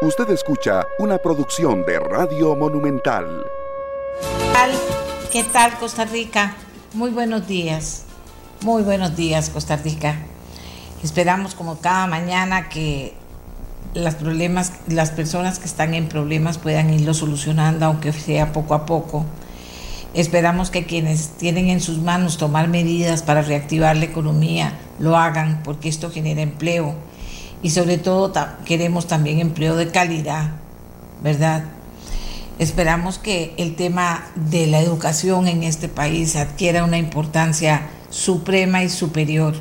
Usted escucha una producción de Radio Monumental. ¿Qué tal Costa Rica? Muy buenos días. Muy buenos días Costa Rica. Esperamos como cada mañana que las problemas, las personas que están en problemas puedan irlo solucionando, aunque sea poco a poco. Esperamos que quienes tienen en sus manos tomar medidas para reactivar la economía lo hagan, porque esto genera empleo. Y sobre todo queremos también empleo de calidad, ¿verdad? Esperamos que el tema de la educación en este país adquiera una importancia suprema y superior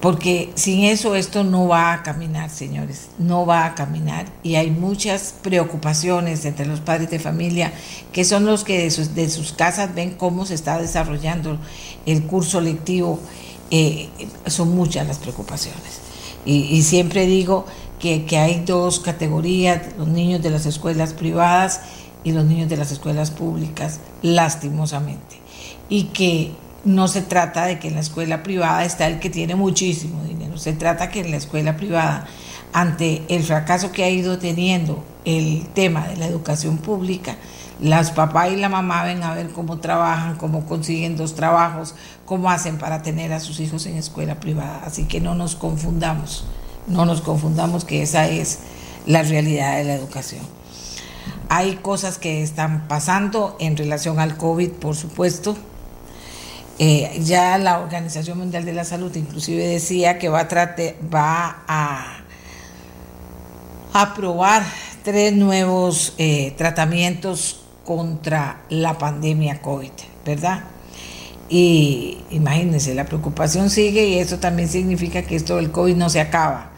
porque sin eso esto no va a caminar, señores, no va a caminar. Y hay muchas preocupaciones entre los padres de familia, que son los que de sus, casas ven cómo se está desarrollando el curso lectivo. Eh, son muchas las preocupaciones. Y, siempre digo que, que hay dos categorías, los niños de las escuelas privadas y los niños de las escuelas públicas, lastimosamente. Y que no se trata de que en la escuela privada está el que tiene muchísimo dinero, se trata que en la escuela privada, ante el fracaso que ha ido teniendo el tema de la educación pública, las papás y la mamá ven a ver cómo trabajan, cómo consiguen dos trabajos, cómo hacen para tener a sus hijos en escuela privada. Así que no nos confundamos, no nos confundamos que esa es la realidad de la educación. Hay cosas que están pasando en relación al COVID, por supuesto, eh, ya la Organización Mundial de la Salud inclusive decía que va a, trate, va a aprobar tres nuevos eh, tratamientos contra la pandemia COVID, ¿verdad? Y imagínense, la preocupación sigue y eso también significa que esto del COVID no se acaba.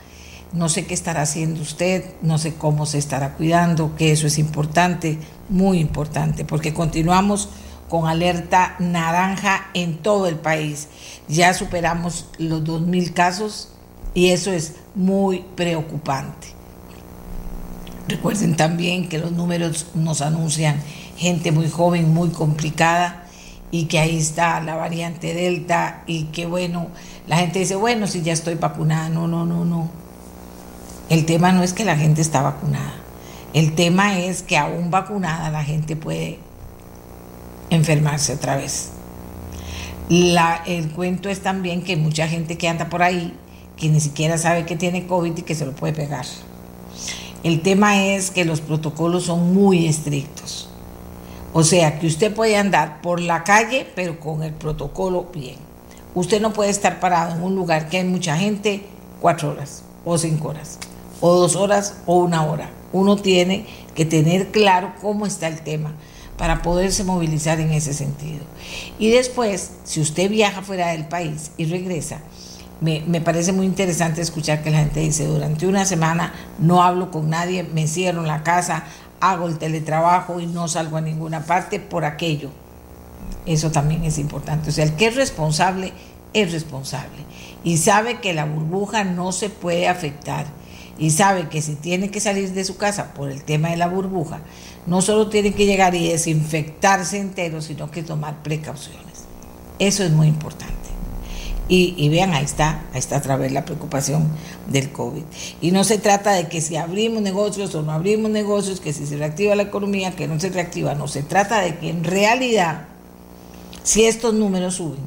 No sé qué estará haciendo usted, no sé cómo se estará cuidando, que eso es importante, muy importante, porque continuamos con alerta naranja en todo el país. Ya superamos los 2.000 casos y eso es muy preocupante. Recuerden también que los números nos anuncian gente muy joven, muy complicada y que ahí está la variante Delta y que bueno, la gente dice, bueno, si ya estoy vacunada, no, no, no, no. El tema no es que la gente está vacunada. El tema es que aún vacunada la gente puede enfermarse otra vez. La, el cuento es también que mucha gente que anda por ahí, que ni siquiera sabe que tiene COVID y que se lo puede pegar. El tema es que los protocolos son muy estrictos. O sea, que usted puede andar por la calle, pero con el protocolo bien. Usted no puede estar parado en un lugar que hay mucha gente cuatro horas, o cinco horas, o dos horas, o una hora. Uno tiene que tener claro cómo está el tema para poderse movilizar en ese sentido. Y después, si usted viaja fuera del país y regresa, me, parece muy interesante escuchar que la gente dice, durante una semana no hablo con nadie, me cierro en la casa, hago el teletrabajo y no salgo a ninguna parte por aquello. Eso también es importante. O sea, el que es responsable es responsable y sabe que la burbuja no se puede afectar y sabe que si tiene que salir de su casa por el tema de la burbuja, no solo tiene que llegar y desinfectarse entero, sino que tomar precauciones. Eso es muy importante. Y, vean, ahí está, ahí está otra vez la preocupación del COVID. Y no se trata de que si abrimos negocios o no abrimos negocios, que si se reactiva la economía, que no se reactiva, no, se trata de que en realidad, si estos números suben,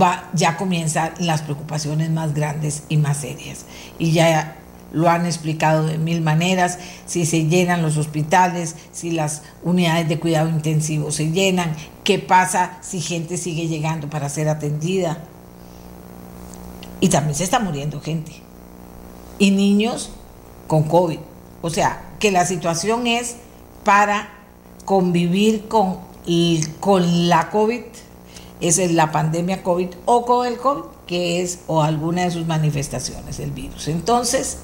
va, ya comienzan las preocupaciones más grandes y más serias. Y ya lo han explicado de mil maneras, si se llenan los hospitales, si las unidades de cuidado intensivo se llenan, qué pasa si gente sigue llegando para ser atendida. Y también se está muriendo gente. Y niños con COVID. O sea, que la situación es para convivir con, con la COVID, esa es la pandemia COVID, o con el COVID, que es o alguna de sus manifestaciones, el virus. Entonces,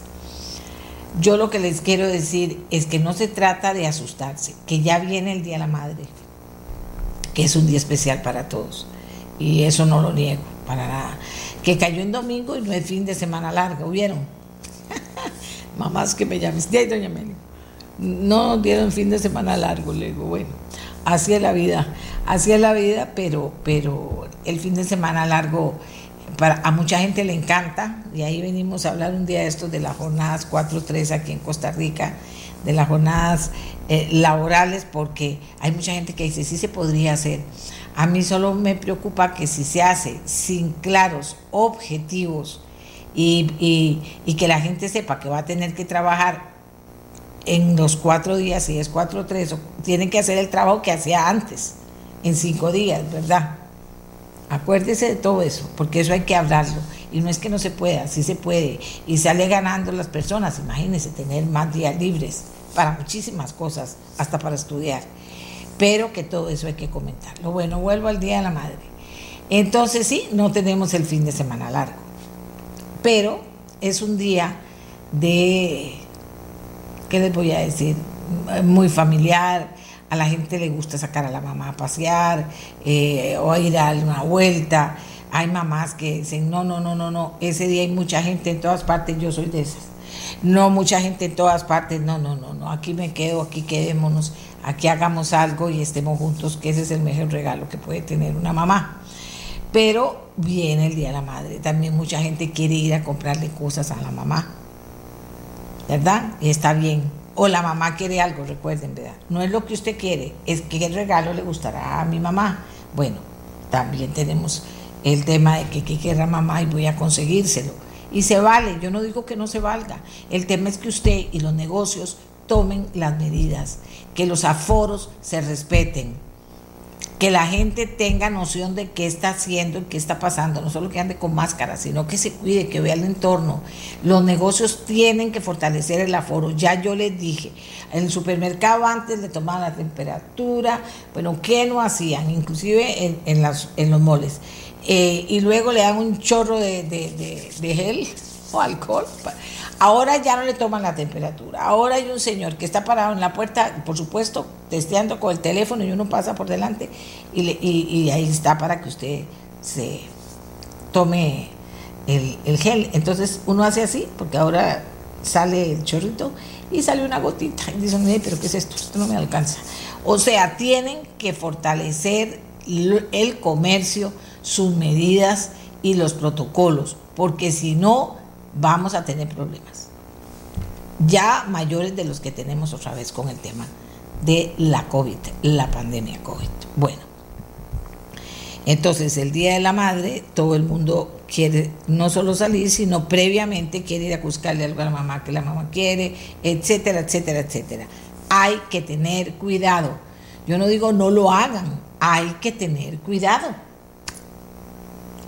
yo lo que les quiero decir es que no se trata de asustarse, que ya viene el Día de la Madre, que es un día especial para todos. Y eso no lo niego, para nada. Que cayó en domingo y no es fin de semana largo, ¿vieron? Mamás que me llamen, sí, doña Meli. No dieron fin de semana largo, le digo, bueno, así es la vida, así es la vida, pero, pero el fin de semana largo para, a mucha gente le encanta, y ahí venimos a hablar un día de esto de las jornadas 4-3 aquí en Costa Rica, de las jornadas eh, laborales, porque hay mucha gente que dice, sí se podría hacer. A mí solo me preocupa que si se hace sin claros objetivos y, y que la gente sepa que va a tener que trabajar en los cuatro días, si es cuatro tres, tienen que hacer el trabajo que hacía antes, en cinco días, ¿verdad? Acuérdese de todo eso, porque eso hay que hablarlo. Y no es que no se pueda, sí se puede. Y sale ganando las personas, imagínense, tener más días libres para muchísimas cosas, hasta para estudiar. Pero que todo eso hay que comentarlo. Bueno, vuelvo al Día de la Madre. Entonces sí, no tenemos el fin de semana largo, pero es un día de ¿qué les voy a decir? Muy familiar, a la gente le gusta sacar a la mamá a pasear eh, o ir a dar una vuelta. Hay mamás que dicen, no, no, no, no, no, ese día hay mucha gente en todas partes, yo soy de esas. No, mucha gente en todas partes, no, no, no, no, aquí me quedo, aquí quedémonos, aquí hagamos algo y estemos juntos, que ese es el mejor regalo que puede tener una mamá. Pero viene el Día de la Madre, también mucha gente quiere ir a comprarle cosas a la mamá ¿verdad? Y está bien. O la mamá quiere algo, recuerden, ¿verdad? No es lo que usted quiere, es que el regalo le gustará a mi mamá. Bueno, también tenemos el tema de que qué querrá mamá y voy a conseguírselo. Y se vale, yo no digo que no se valga. El tema es que usted y los negocios tomen las medidas, que los aforos se respeten que la gente tenga noción de qué está haciendo y qué está pasando, no solo que ande con máscara, sino que se cuide, que vea el entorno. Los negocios tienen que fortalecer el aforo, ya yo les dije, en el supermercado antes le tomaban la temperatura, bueno, ¿qué no hacían? Inclusive en, en, las, en los moles. Eh, y luego le dan un chorro de, de, de gel o alcohol. Ahora ya no le toman la temperatura. Ahora hay un señor que está parado en la puerta, por supuesto, testeando con el teléfono y uno pasa por delante y, ahí está para que usted se tome el, gel. Entonces uno hace así, porque ahora sale el chorrito y sale una gotita. Y dicen, pero ¿qué es esto? Esto no me alcanza. O sea, tienen que fortalecer el comercio, sus medidas y los protocolos, porque si no, vamos a tener problemas. Ya mayores de los que tenemos otra vez con el tema de la COVID, la pandemia COVID. Bueno, entonces el Día de la Madre, todo el mundo quiere no solo salir, sino previamente quiere ir a buscarle algo a la mamá que la mamá quiere, etcétera, etcétera, etcétera. Hay que tener cuidado. Yo no digo no lo hagan, hay que tener cuidado.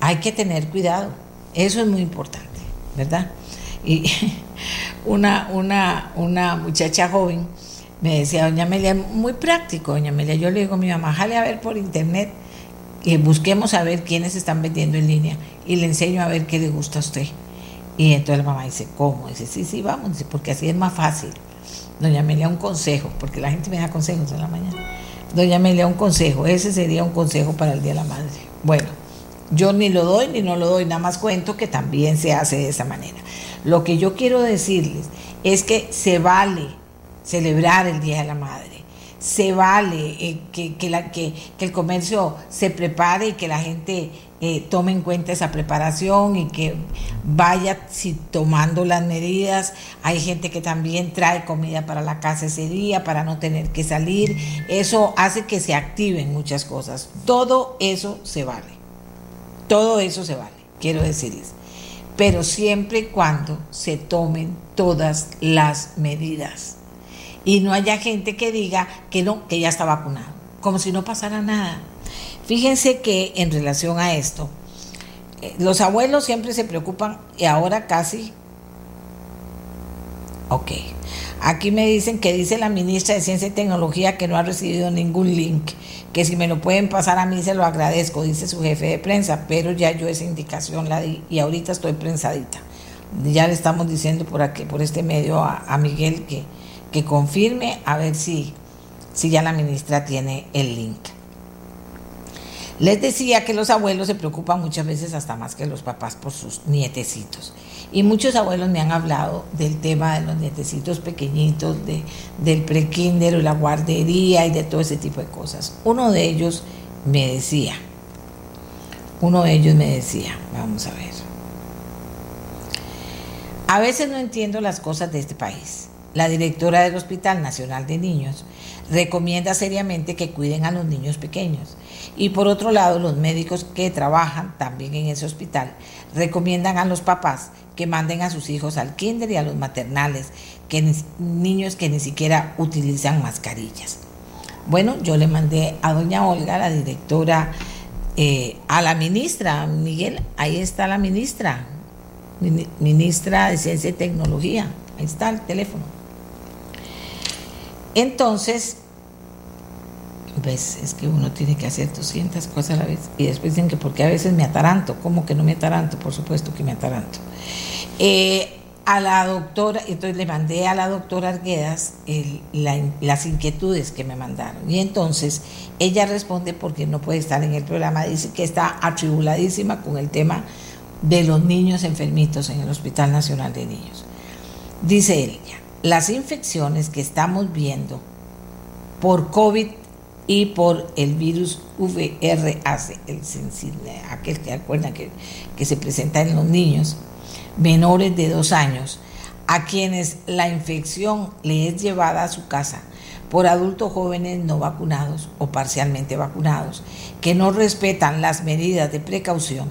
Hay que tener cuidado. Eso es muy importante. ¿Verdad? Y una, una, una muchacha joven me decía, doña Amelia, muy práctico, doña Amelia. Yo le digo a mi mamá, jale a ver por internet y busquemos a ver quiénes están vendiendo en línea y le enseño a ver qué le gusta a usted. Y entonces la mamá dice, ¿cómo? Dice, sí, sí, vamos, dice, porque así es más fácil. Doña Amelia, un consejo, porque la gente me da consejos en la mañana. Doña Amelia, un consejo, ese sería un consejo para el Día de la Madre. Bueno, yo ni lo doy ni no lo doy, nada más cuento que también se hace de esa manera. Lo que yo quiero decirles es que se vale celebrar el Día de la Madre. Se vale eh, que, que, el comercio se prepare y que la gente eh, tome en cuenta esa preparación y que vaya si, tomando las medidas. Hay gente que también trae comida para la casa ese día para no tener que salir. Eso hace que se activen muchas cosas. Todo eso se vale. Todo eso se vale, quiero decirles. Pero siempre y cuando se tomen todas las medidas. Y no haya gente que diga que no, que ya está vacunado. Como si no pasara nada. Fíjense que en relación a esto, eh, los abuelos siempre se preocupan y ahora casi... Ok. Aquí me dicen que dice la ministra de Ciencia y Tecnología que no ha recibido ningún link que si me lo pueden pasar a mí se lo agradezco, dice su jefe de prensa, pero ya yo esa indicación la di y ahorita estoy prensadita. Ya le estamos diciendo por aquí, por este medio a, Miguel que, que confirme a ver si, si ya la ministra tiene el link. Les decía que los abuelos se preocupan muchas veces hasta más que los papás por sus nietecitos. Y muchos abuelos me han hablado del tema de los nietecitos pequeñitos, de, del prekinder o la guardería y de todo ese tipo de cosas. Uno de ellos me decía, Uno de ellos me decía, vamos a ver, a veces no entiendo las cosas de este país. La directora del Hospital Nacional de Niños recomienda seriamente que cuiden a los niños pequeños. Y por otro lado, los médicos que trabajan también en ese hospital recomiendan a los papás que manden a sus hijos al kinder y a los maternales, que niños que ni siquiera utilizan mascarillas. Bueno, yo le mandé a doña Olga, la directora, eh, a la ministra, Miguel, ahí está la ministra, ministra de Ciencia y Tecnología, ahí está el teléfono. Entonces, pues es que uno tiene que hacer 200 cosas a la vez y después dicen que porque a veces me ataranto, ¿cómo que no me ataranto? Por supuesto que me ataranto. Eh, a la doctora, entonces le mandé a la doctora Arguedas las inquietudes que me mandaron. Y entonces ella responde porque no puede estar en el programa, dice que está atribuladísima con el tema de los niños enfermitos en el Hospital Nacional de Niños. Dice ella, las infecciones que estamos viendo por COVID y por el virus VRAC, el aquel que acuerdan que, que se presenta en los niños menores de dos años, a quienes la infección le es llevada a su casa por adultos jóvenes no vacunados o parcialmente vacunados, que no respetan las medidas de precaución.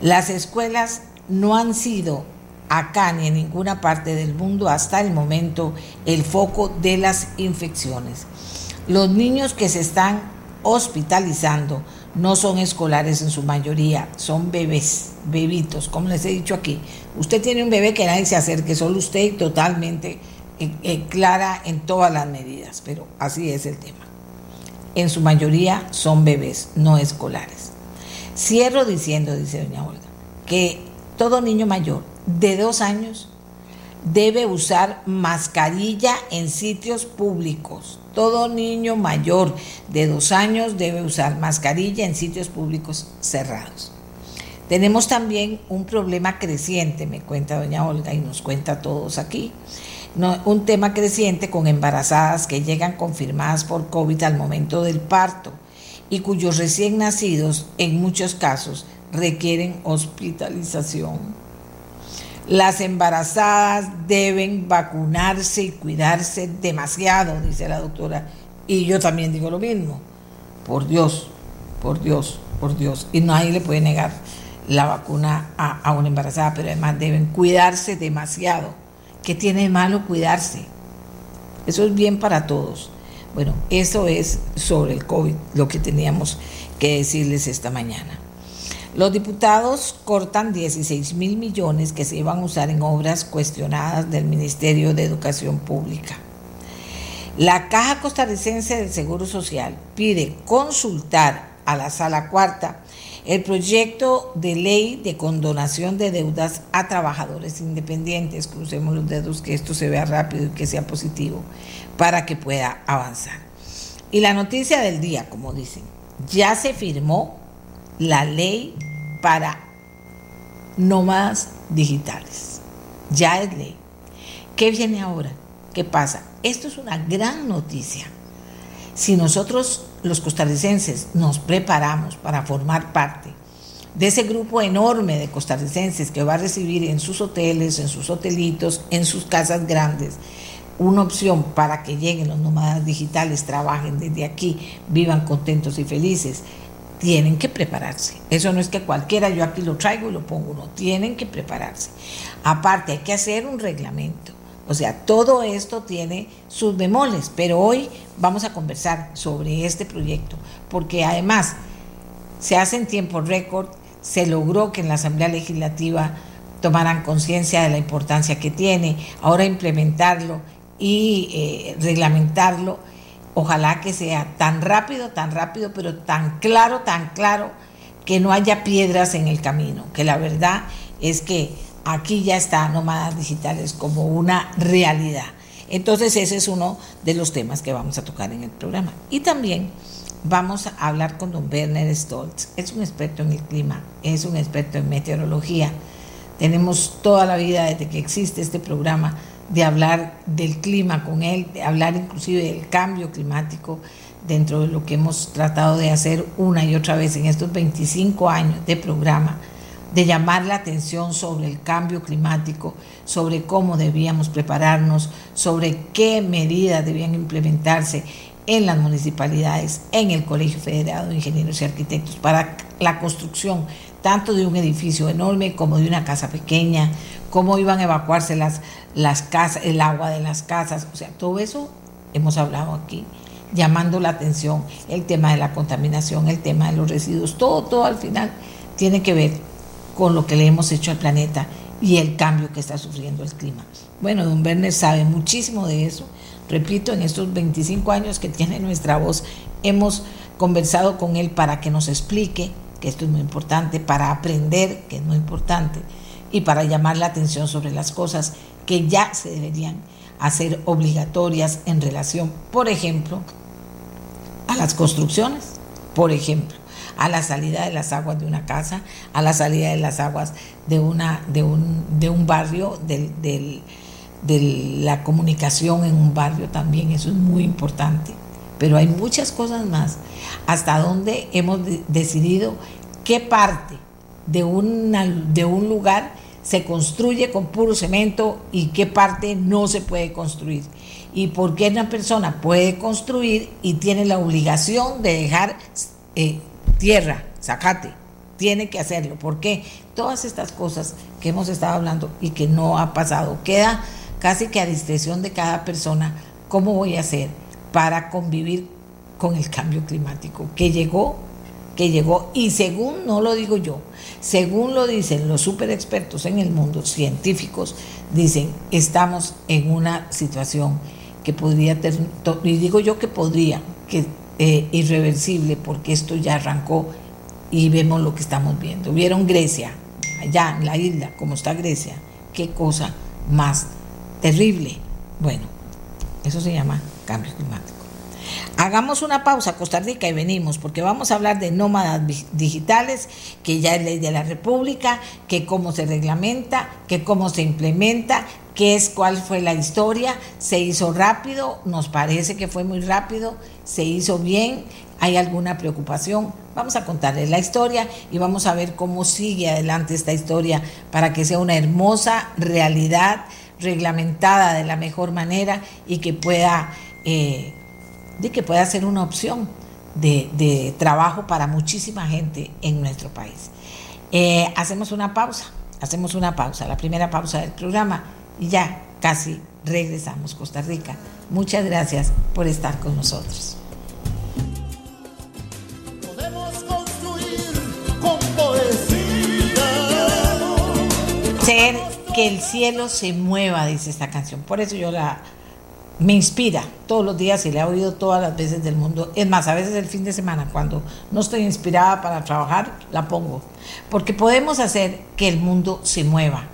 Las escuelas no han sido acá ni en ninguna parte del mundo hasta el momento el foco de las infecciones. Los niños que se están hospitalizando no son escolares en su mayoría, son bebés, bebitos, como les he dicho aquí. Usted tiene un bebé que nadie se acerque, solo usted totalmente eh, eh, clara en todas las medidas, pero así es el tema. En su mayoría son bebés, no escolares. Cierro diciendo, dice doña Olga, que todo niño mayor de dos años debe usar mascarilla en sitios públicos. Todo niño mayor de dos años debe usar mascarilla en sitios públicos cerrados. Tenemos también un problema creciente, me cuenta doña Olga y nos cuenta a todos aquí, un tema creciente con embarazadas que llegan confirmadas por COVID al momento del parto y cuyos recién nacidos en muchos casos requieren hospitalización. Las embarazadas deben vacunarse y cuidarse demasiado, dice la doctora. Y yo también digo lo mismo. Por Dios, por Dios, por Dios. Y nadie le puede negar la vacuna a, una embarazada, pero además deben cuidarse demasiado. ¿Qué tiene de malo cuidarse? Eso es bien para todos. Bueno, eso es sobre el COVID, lo que teníamos que decirles esta mañana. Los diputados cortan 16 mil millones que se iban a usar en obras cuestionadas del Ministerio de Educación Pública. La Caja Costarricense del Seguro Social pide consultar a la Sala Cuarta el proyecto de ley de condonación de deudas a trabajadores independientes. Crucemos los dedos que esto se vea rápido y que sea positivo para que pueda avanzar. Y la noticia del día, como dicen, ya se firmó la ley para nómadas digitales. Ya es ley. ¿Qué viene ahora? ¿Qué pasa? Esto es una gran noticia. Si nosotros los costarricenses nos preparamos para formar parte de ese grupo enorme de costarricenses que va a recibir en sus hoteles, en sus hotelitos, en sus casas grandes, una opción para que lleguen los nómadas digitales, trabajen desde aquí, vivan contentos y felices, tienen que prepararse. Eso no es que cualquiera yo aquí lo traigo y lo pongo, no, tienen que prepararse. Aparte, hay que hacer un reglamento. O sea, todo esto tiene sus bemoles, pero hoy vamos a conversar sobre este proyecto, porque además se hace en tiempo récord, se logró que en la Asamblea Legislativa tomaran conciencia de la importancia que tiene, ahora implementarlo y eh, reglamentarlo Ojalá que sea tan rápido, tan rápido, pero tan claro, tan claro, que no haya piedras en el camino, que la verdad es que aquí ya está Nómadas Digitales como una realidad. Entonces ese es uno de los temas que vamos a tocar en el programa. Y también vamos a hablar con don Werner Stoltz. Es un experto en el clima, es un experto en meteorología. Tenemos toda la vida desde que existe este programa de hablar del clima con él, de hablar inclusive del cambio climático, dentro de lo que hemos tratado de hacer una y otra vez en estos 25 años de programa, de llamar la atención sobre el cambio climático, sobre cómo debíamos prepararnos, sobre qué medidas debían implementarse en las municipalidades, en el Colegio Federado de Ingenieros y Arquitectos para la construcción tanto de un edificio enorme como de una casa pequeña, cómo iban a evacuarse las, las casas, el agua de las casas, o sea, todo eso hemos hablado aquí, llamando la atención, el tema de la contaminación, el tema de los residuos, todo, todo al final tiene que ver con lo que le hemos hecho al planeta y el cambio que está sufriendo el clima. Bueno, don Werner sabe muchísimo de eso. Repito, en estos 25 años que tiene nuestra voz, hemos conversado con él para que nos explique que esto es muy importante, para aprender, que es muy importante, y para llamar la atención sobre las cosas que ya se deberían hacer obligatorias en relación, por ejemplo, a las construcciones, por ejemplo, a la salida de las aguas de una casa, a la salida de las aguas de, una, de, un, de un barrio, de la comunicación en un barrio también, eso es muy importante. Pero hay muchas cosas más. Hasta donde hemos decidido qué parte de, una, de un lugar se construye con puro cemento y qué parte no se puede construir. Y por qué una persona puede construir y tiene la obligación de dejar eh, tierra, sacate, tiene que hacerlo. porque Todas estas cosas que hemos estado hablando y que no ha pasado, queda casi que a discreción de cada persona cómo voy a hacer para convivir con el cambio climático que llegó, que llegó y según no lo digo yo, según lo dicen los super expertos en el mundo, científicos, dicen, estamos en una situación que podría, y digo yo que podría, que eh, irreversible, porque esto ya arrancó y vemos lo que estamos viendo. Vieron Grecia, allá en la isla, como está Grecia, qué cosa más terrible. Bueno, eso se llama cambio climático. Hagamos una pausa, Costa Rica, y venimos, porque vamos a hablar de nómadas digitales, que ya es ley de la República, que cómo se reglamenta, que cómo se implementa, qué es cuál fue la historia, se hizo rápido, nos parece que fue muy rápido, se hizo bien, hay alguna preocupación. Vamos a contarles la historia y vamos a ver cómo sigue adelante esta historia para que sea una hermosa realidad reglamentada de la mejor manera y que pueda, eh, de que pueda ser una opción de, trabajo para muchísima gente en nuestro país. Eh, hacemos una pausa, hacemos una pausa, la primera pausa del programa y ya casi regresamos Costa Rica. Muchas gracias por estar con nosotros. Ser que el cielo se mueva, dice esta canción. Por eso yo la me inspira todos los días y la he oído todas las veces del mundo. Es más, a veces el fin de semana, cuando no estoy inspirada para trabajar, la pongo. Porque podemos hacer que el mundo se mueva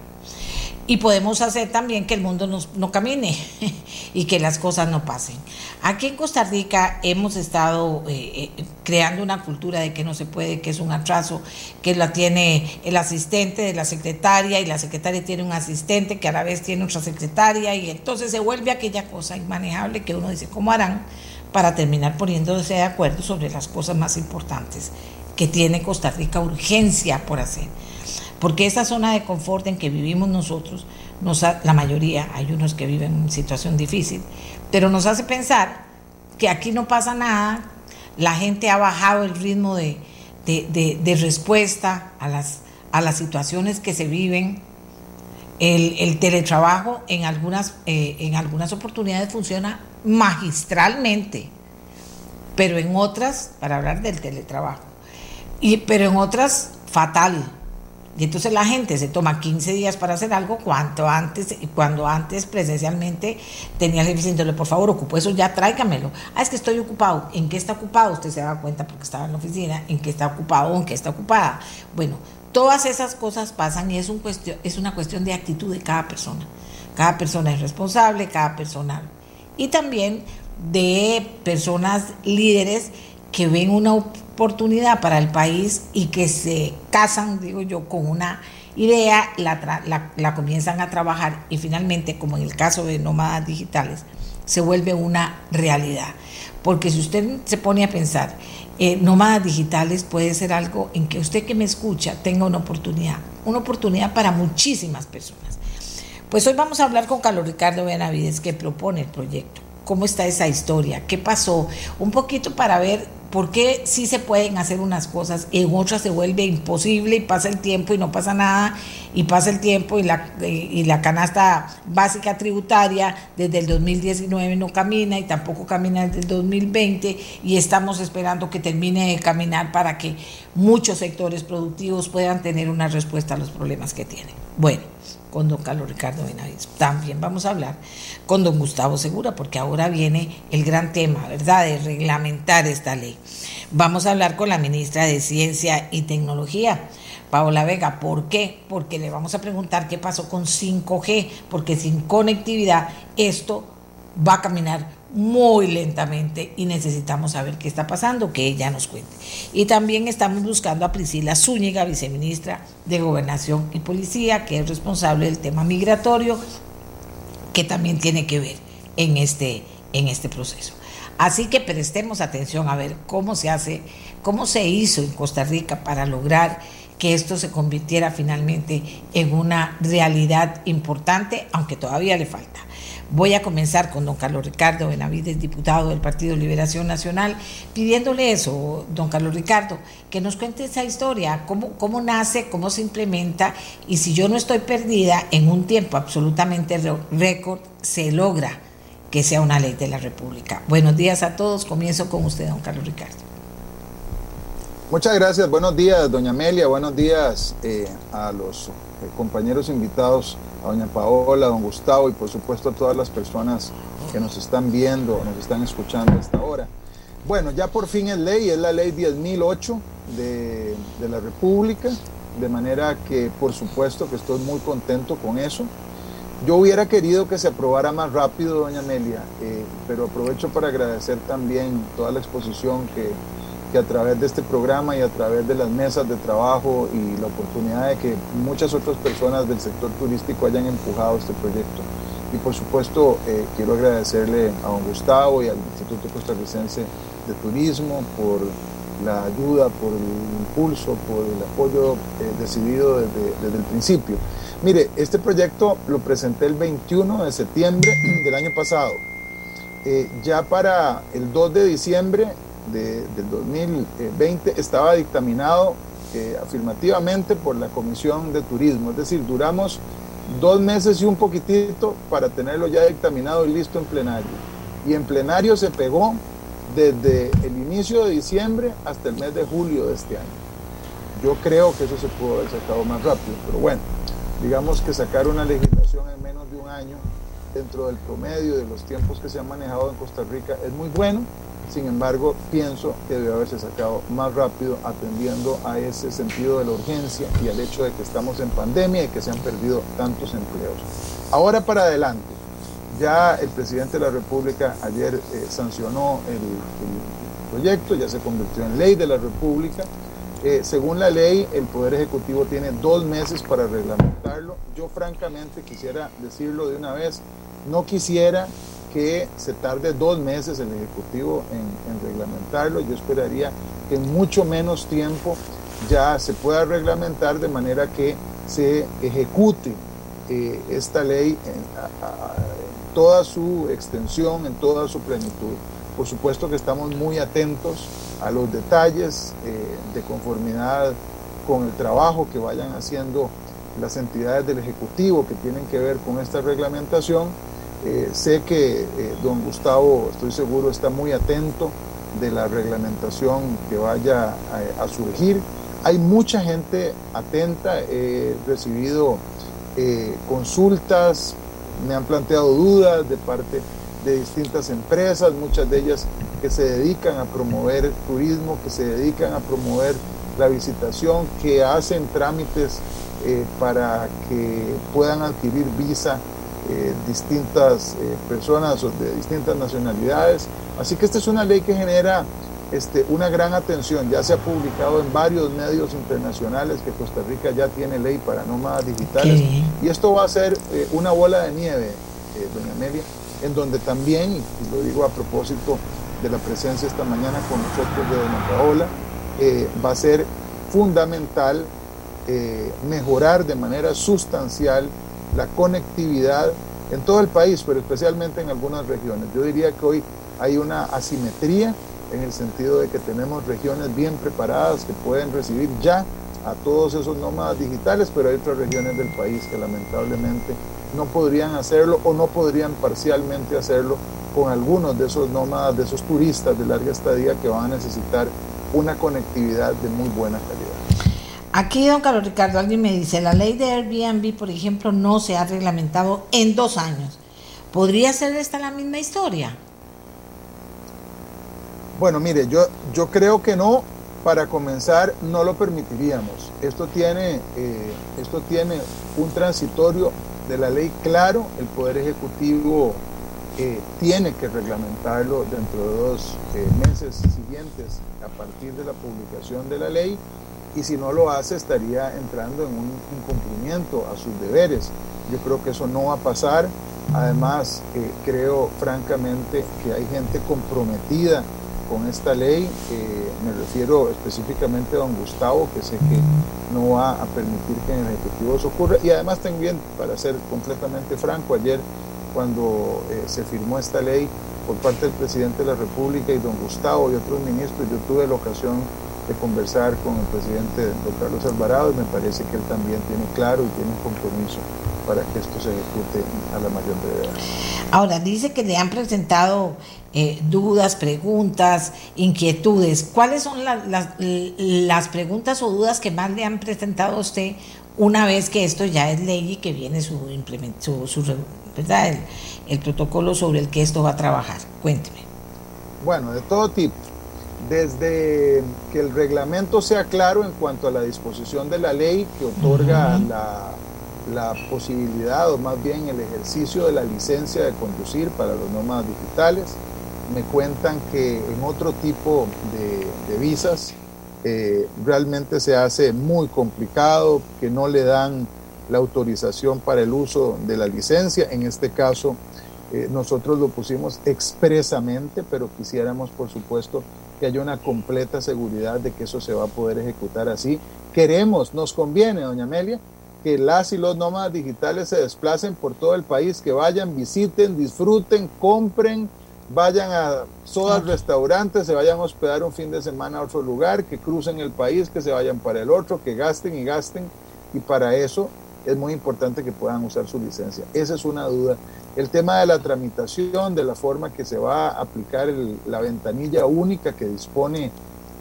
y podemos hacer también que el mundo no camine y que las cosas no pasen. Aquí en Costa Rica hemos estado eh, eh, creando una cultura de que no se puede, que es un atraso, que la tiene el asistente de la secretaria y la secretaria tiene un asistente que a la vez tiene otra secretaria y entonces se vuelve aquella cosa inmanejable que uno dice, ¿cómo harán para terminar poniéndose de acuerdo sobre las cosas más importantes que tiene Costa Rica urgencia por hacer? Porque esa zona de confort en que vivimos nosotros, nos la mayoría, hay unos que viven en situación difícil, pero nos hace pensar que aquí no pasa nada, la gente ha bajado el ritmo de, respuesta a las, situaciones que se viven. El, teletrabajo en algunas, eh, en algunas oportunidades funciona magistralmente, pero en otras, para hablar del teletrabajo, pero en otras fatal. Y entonces la gente se toma 15 días para hacer algo cuanto antes, cuando antes presencialmente tenía el jefe diciéndole, por favor, ocupo eso, ya tráigamelo. Ah, es que estoy ocupado. ¿En qué está ocupado? Usted se da cuenta porque estaba en la oficina, en qué está ocupado en qué está ocupada. Bueno, todas esas cosas pasan y es, un cuestión, es una cuestión de actitud de cada persona. Cada persona es responsable, cada persona. Y también de personas líderes que ven una oportunidad para el país y que se casan, digo yo, con una idea, la, la, comienzan a trabajar y finalmente, como en el caso de nómadas digitales, se vuelve una realidad. Porque si usted se pone a pensar, eh, nómadas digitales puede ser algo en que usted que me escucha tenga una oportunidad, una oportunidad para muchísimas personas. Pues hoy vamos a hablar con Carlos Ricardo Benavides que propone el proyecto. ¿Cómo está esa historia? ¿Qué pasó? Un poquito para ver ¿Por qué sí se pueden hacer unas cosas en otras se vuelve imposible y pasa el tiempo y no pasa nada y pasa el tiempo y la, y la canasta básica tributaria desde el 2019 no camina y tampoco camina desde el 2020 y estamos esperando que termine de caminar para que muchos sectores productivos puedan tener una respuesta a los problemas que tienen? Bueno, con don Carlos Ricardo Benavides. También vamos a hablar con don Gustavo Segura, porque ahora viene el gran tema, ¿verdad?, de reglamentar esta ley. Vamos a hablar con la ministra de Ciencia y Tecnología. Paola Vega, ¿por qué? Porque le vamos a preguntar qué pasó con 5G, porque sin conectividad esto va a caminar muy lentamente y necesitamos saber qué está pasando, que ella nos cuente. Y también estamos buscando a Priscila Zúñiga, viceministra de Gobernación y Policía, que es responsable del tema migratorio, que también tiene que ver en este, en este proceso. Así que prestemos atención a ver cómo se hace, cómo se hizo en Costa Rica para lograr que esto se convirtiera finalmente en una realidad importante, aunque todavía le falta. Voy a comenzar con don Carlos Ricardo Benavides, diputado del Partido Liberación Nacional, pidiéndole eso, don Carlos Ricardo, que nos cuente esa historia, cómo, cómo nace, cómo se implementa y si yo no estoy perdida, en un tiempo absolutamente récord se logra que sea una ley de la República. Buenos días a todos, comienzo con usted, don Carlos Ricardo. Muchas gracias, buenos días, doña Amelia, buenos días eh, a los eh, compañeros invitados, a doña Paola, a don Gustavo y por supuesto a todas las personas que nos están viendo, nos están escuchando a esta hora. Bueno, ya por fin es ley, es la ley 10.008 de, de la República, de manera que por supuesto que estoy muy contento con eso. Yo hubiera querido que se aprobara más rápido, doña Amelia, eh, pero aprovecho para agradecer también toda la exposición que que a través de este programa y a través de las mesas de trabajo y la oportunidad de que muchas otras personas del sector turístico hayan empujado este proyecto. Y por supuesto eh, quiero agradecerle a don Gustavo y al Instituto Costarricense de Turismo por la ayuda, por el impulso, por el apoyo eh, decidido desde, desde, el principio. Mire, este proyecto lo presenté el 21 de septiembre del año pasado. Eh, ya para el 2 de diciembre del 2020 estaba dictaminado eh, afirmativamente por la Comisión de Turismo. Es decir, duramos dos meses y un poquitito para tenerlo ya dictaminado y listo en plenario. Y en plenario se pegó desde el inicio de diciembre hasta el mes de julio de este año. Yo creo que eso se pudo haber sacado más rápido, pero bueno, digamos que sacar una legislación en menos de un año dentro del promedio de los tiempos que se han manejado en Costa Rica es muy bueno sin embargo, pienso que debe haberse sacado más rápido atendiendo a ese sentido de la urgencia y al hecho de que estamos en pandemia y que se han perdido tantos empleos. Ahora para adelante, ya el presidente de la República ayer eh, sancionó el, proyecto, ya se convirtió en ley de la República. Eh, según la ley, el Poder Ejecutivo tiene dos meses para reglamentarlo. Yo francamente quisiera decirlo de una vez, no quisiera que se tarde dos meses el Ejecutivo en, reglamentarlo. Yo esperaría que en mucho menos tiempo ya se pueda reglamentar de manera que se ejecute eh, esta ley en, toda su extensión, en toda su plenitud. Por supuesto que estamos muy atentos a los detalles eh, de conformidad con el trabajo que vayan haciendo las entidades del Ejecutivo que tienen que ver con esta reglamentación eh, sé que eh, don Gustavo, estoy seguro, está muy atento de la reglamentación que vaya a, surgir. Hay mucha gente atenta, he recibido eh, consultas, me han planteado dudas de parte de distintas empresas, muchas de ellas que se dedican a promover turismo, que se dedican a promover la visitación, que hacen trámites para que puedan adquirir visa eh, distintas eh, personas de distintas nacionalidades. Así que esta es una ley que genera este, una gran atención. Ya se ha publicado en varios medios internacionales que Costa Rica ya tiene ley para nómadas digitales. Y esto va a ser eh, una bola de nieve, eh, doña Amelia, en donde también, y lo digo a propósito de la presencia esta mañana con nosotros de doña Paola, eh, va a ser fundamental mejorar de manera sustancial la conectividad en todo el país, pero especialmente en algunas regiones. Yo diría que hoy hay una asimetría en el sentido de que tenemos regiones bien preparadas que pueden recibir ya a todos esos nómadas digitales, pero hay otras regiones del país que lamentablemente no podrían hacerlo o no podrían parcialmente hacerlo con algunos de esos nómadas, de esos turistas de larga estadía que van a necesitar una conectividad de muy buena calidad. Aquí, don Carlos Ricardo, alguien me dice, la ley de Airbnb, por ejemplo, no se ha reglamentado en dos años. ¿Podría ser esta la misma historia? Bueno, mire, yo, yo creo que no. Para comenzar, no lo permitiríamos. Esto tiene, eh, esto tiene un transitorio de la ley claro. El Poder Ejecutivo eh, tiene que reglamentarlo dentro de dos eh, meses siguientes a partir de la publicación de la ley. Y si no lo hace, estaría entrando en un incumplimiento a sus deberes. Yo creo que eso no va a pasar. Además, creo francamente que hay gente comprometida con esta ley. me refiero específicamente a don Gustavo, que sé que no va a permitir que en el Ejecutivo eso ocurra. Y además también, para ser completamente franco, ayer cuando eh, se firmó esta ley por parte del presidente de la República y don Gustavo y otros ministros, yo tuve la ocasión de conversar con el presidente don Carlos Alvarado y me parece que él también tiene claro y tiene un compromiso para que esto se ejecute a la mayor brevedad. Ahora, dice que le han presentado eh, dudas, preguntas, inquietudes. ¿Cuáles son las preguntas o dudas que más le han presentado a usted una vez que esto ya es ley y que viene su, su, su ¿verdad? El, el protocolo sobre el que esto va a trabajar? Cuénteme. Bueno, de todo tipo desde que el reglamento sea claro en cuanto a la disposición de la ley que otorga la la posibilidad o más bien el ejercicio de la licencia de conducir para los nómadas digitales. Me cuentan que en otro tipo de, visas eh, realmente se hace muy complicado, que no le dan la autorización para el uso de la licencia. En este caso, eh, nosotros lo pusimos expresamente, pero quisiéramos, por supuesto, que haya una completa seguridad de que eso se va a poder ejecutar así. Queremos, nos conviene, doña Amelia, que las y los nómadas digitales se desplacen por todo el país, que vayan, visiten, disfruten, compren, vayan a todos restaurantes, se vayan a hospedar un fin de semana a otro lugar, que crucen el país, que se vayan para el otro, que gasten y gasten. Y para eso es muy importante que puedan usar su licencia. Esa es una duda. El tema de la tramitación, de la forma que se va a aplicar la ventanilla única que dispone,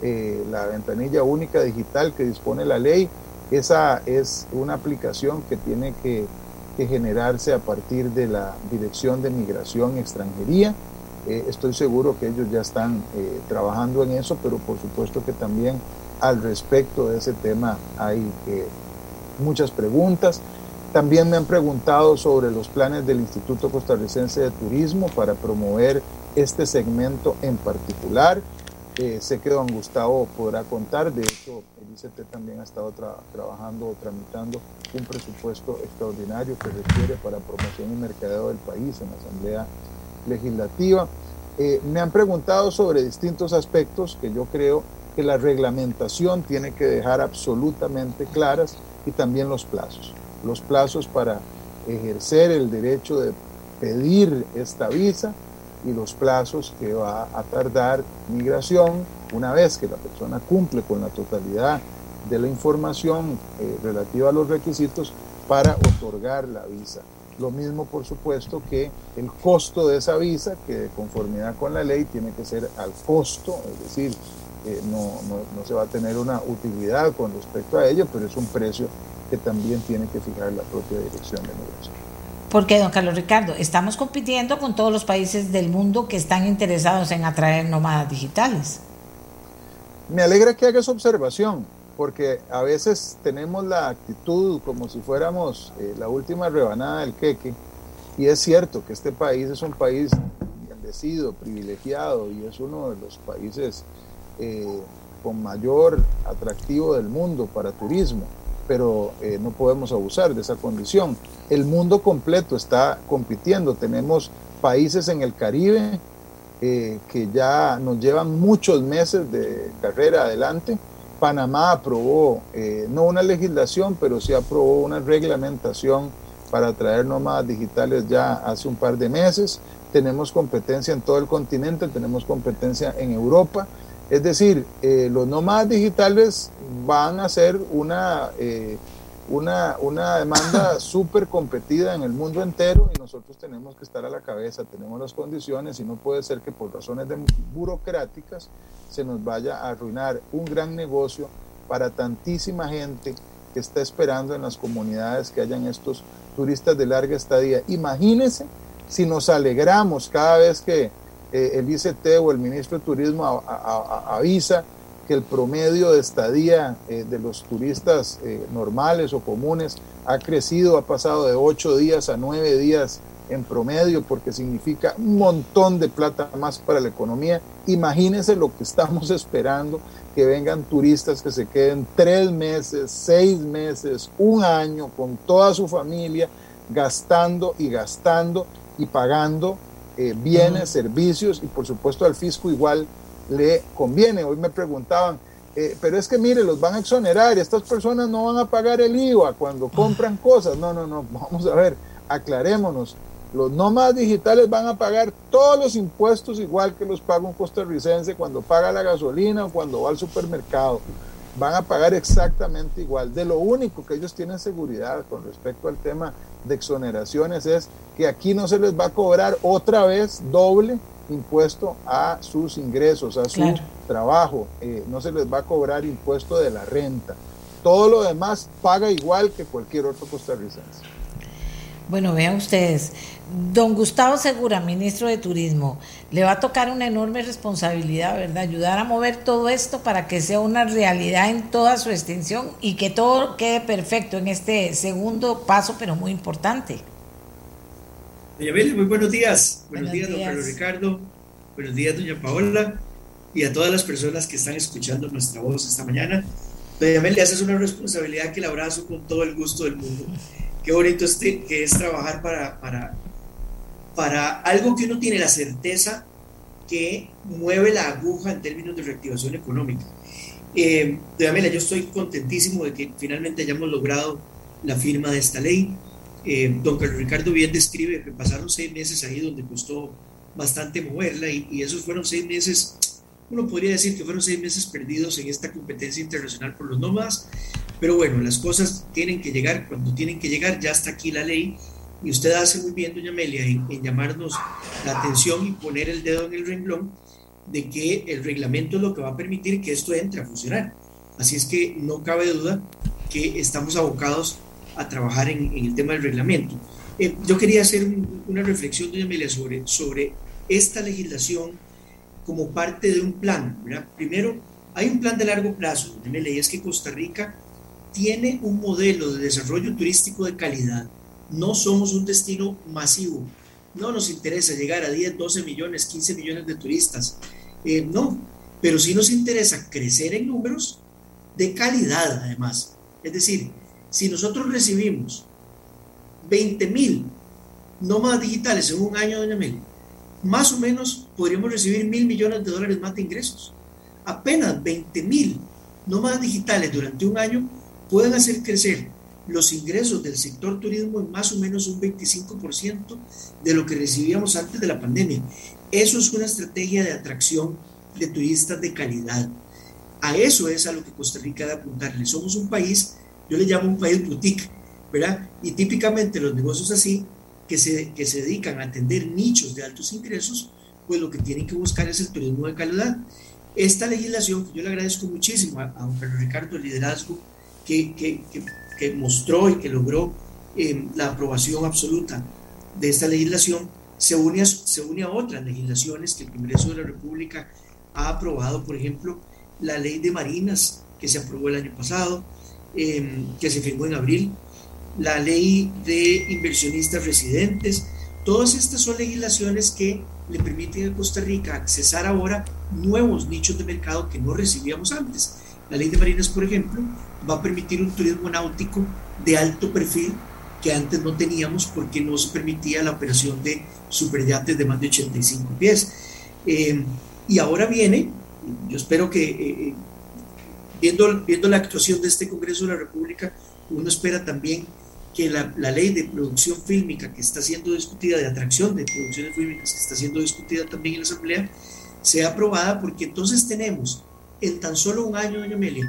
eh, la ventanilla única digital que dispone la ley, esa es una aplicación que tiene que, generarse a partir de la Dirección de Migración y Extranjería. Eh, estoy seguro que ellos ya están eh, trabajando en eso, pero por supuesto que también al respecto de ese tema hay eh, muchas preguntas. También me han preguntado sobre los planes del Instituto Costarricense de Turismo para promover este segmento en particular. sé que don Gustavo podrá contar, de hecho ICT también ha estado trabajando o tramitando un presupuesto extraordinario que requiere para promoción y mercadeo del país en la Asamblea Legislativa. Eh, me han preguntado sobre distintos aspectos que yo creo que la reglamentación tiene que dejar absolutamente claras y también los plazos. Los plazos para ejercer el derecho de pedir esta visa y los plazos que va a tardar migración una vez que la persona cumple con la totalidad de la información eh, relativa a los requisitos para otorgar la visa. Lo mismo, por supuesto, que el costo de esa visa, que de conformidad con la ley tiene que ser al costo, es decir, eh, no, no, se va a tener una utilidad con respecto a ello, pero es un precio que también tiene que fijar la propia dirección de migración. Porque, don Carlos Ricardo, estamos compitiendo con todos los países del mundo que están interesados en atraer nómadas digitales. Me alegra que haga esa observación, porque a veces tenemos la actitud como si fuéramos eh, la última rebanada del queque, y es cierto que este país es un país bendecido, privilegiado, y es uno de los países eh, con mayor atractivo del mundo para turismo, pero eh, no podemos abusar de esa condición. El mundo completo está compitiendo. Tenemos países en el Caribe eh, que ya nos llevan muchos meses de carrera adelante. Panamá aprobó no una legislación, pero sí aprobó una reglamentación para traer nómadas digitales ya hace un par de meses. Tenemos competencia en todo el continente, tenemos competencia en Europa. Es decir, eh, los nómadas digitales van a ser una, eh, una, una demanda súper competida en el mundo entero y nosotros tenemos que estar a la cabeza, tenemos las condiciones y no puede ser que por razones burocráticas se nos vaya a arruinar un gran negocio para tantísima gente que está esperando en las comunidades que hayan estos turistas de larga estadía. Imagínense si nos alegramos cada vez que eh, el ICT o el ministro de Turismo avisa que el promedio de estadía eh, de los turistas eh, normales o comunes ha crecido, ha pasado de ocho días a nueve días en promedio, porque significa un montón de plata más para la economía. Imagínense lo que estamos esperando, que vengan turistas que se queden tres meses, seis meses, un año con toda su familia, gastando y gastando y pagando eh, bienes, servicios y por supuesto al fisco igual le conviene. Hoy me preguntaban, eh, pero es que mire, los van a exonerar estas personas no van a pagar el IVA cuando compran cosas. No, no, no, vamos a ver, aclarémonos. Los nómadas digitales van a pagar todos los impuestos igual que los paga un costarricense cuando paga la gasolina o cuando va al supermercado. Van a pagar exactamente igual. De lo único que ellos tienen seguridad con respecto al tema de exoneraciones es que aquí no se les va a cobrar otra vez doble impuesto a sus ingresos, a su trabajo. Eh, no se les va a cobrar impuesto de la renta. Todo lo demás paga igual que cualquier otro costarricense. Bueno, vean ustedes, don Gustavo Segura, ministro de Turismo, le va a tocar una enorme responsabilidad, ¿verdad? Ayudar a mover todo esto para que sea una realidad en toda su extensión y que todo quede perfecto en este segundo paso, pero muy importante. Doña Amelia, muy buenos días. Buenos, días, don Carlos Ricardo. Buenos días, doña Paola. Y a todas las personas que están escuchando nuestra voz esta mañana. Doña esa es una responsabilidad que le abrazo con todo el gusto del mundo qué bonito este, que es trabajar para, para, para algo que uno tiene la certeza que mueve la aguja en términos de reactivación económica. Eh, yo estoy contentísimo de que finalmente hayamos logrado la firma de esta ley. Eh, don Carlos Ricardo bien describe que pasaron seis meses ahí donde costó bastante moverla y, y, esos fueron seis meses, uno podría decir que fueron seis meses perdidos en esta competencia internacional por los nómadas, pero bueno, las cosas tienen que llegar cuando tienen que llegar, ya está aquí la ley y usted hace muy bien, doña Amelia, en, llamarnos la atención y poner el dedo en el renglón de que el reglamento es lo que va a permitir que esto entre a funcionar. Así es que no cabe duda que estamos abocados a trabajar en, el tema del reglamento. Eh, yo quería hacer una reflexión, doña Amelia, sobre, sobre esta legislación como parte de un plan. Primero, hay un plan de largo plazo, doña Amelia, y es que Costa Rica tiene un modelo de desarrollo turístico de calidad. No somos un destino masivo. No nos interesa llegar a 10, 12 millones, 15 millones de turistas. Eh, no, pero sí nos interesa crecer en números de calidad además. Es decir, si nosotros recibimos 20 mil nómadas digitales en un año, doña más o menos podríamos recibir mil millones de dólares más de ingresos. Apenas 20 mil nómadas digitales durante un año pueden hacer crecer los ingresos del sector turismo en más o menos un 25% de lo que recibíamos antes de la pandemia. Eso es una estrategia de atracción de turistas de calidad. A eso es a lo que Costa Rica debe apuntarle. Somos un país, yo le llamo un país boutique, ¿verdad? Y típicamente los negocios así, que se, que se dedican a atender nichos de altos ingresos, pues lo que tienen que buscar es el turismo de calidad. Esta legislación, que yo le agradezco muchísimo a, a don Ricardo, el liderazgo que, mostró y que logró eh, la aprobación absoluta de esta legislación, se une, a, se une a otras legislaciones que el Congreso de la República ha aprobado, por ejemplo, la ley de marinas que se aprobó el año pasado, em, que se firmó en abril, la ley de inversionistas residentes, todas estas son legislaciones que le permiten a Costa Rica accesar ahora nuevos nichos de mercado que no recibíamos antes. La ley de marinas, por ejemplo, va a permitir un turismo náutico de alto perfil que antes no teníamos porque no se permitía la operación de superyates de más de 85 pies. Eh, y ahora viene, yo espero que eh, eh, viendo, viendo la actuación de este Congreso de la República, uno espera también que la, la, ley de producción fílmica que está siendo discutida, de atracción de producciones fílmicas que está siendo discutida también en la Asamblea, sea aprobada porque entonces tenemos en tan solo un año, doña Amelia,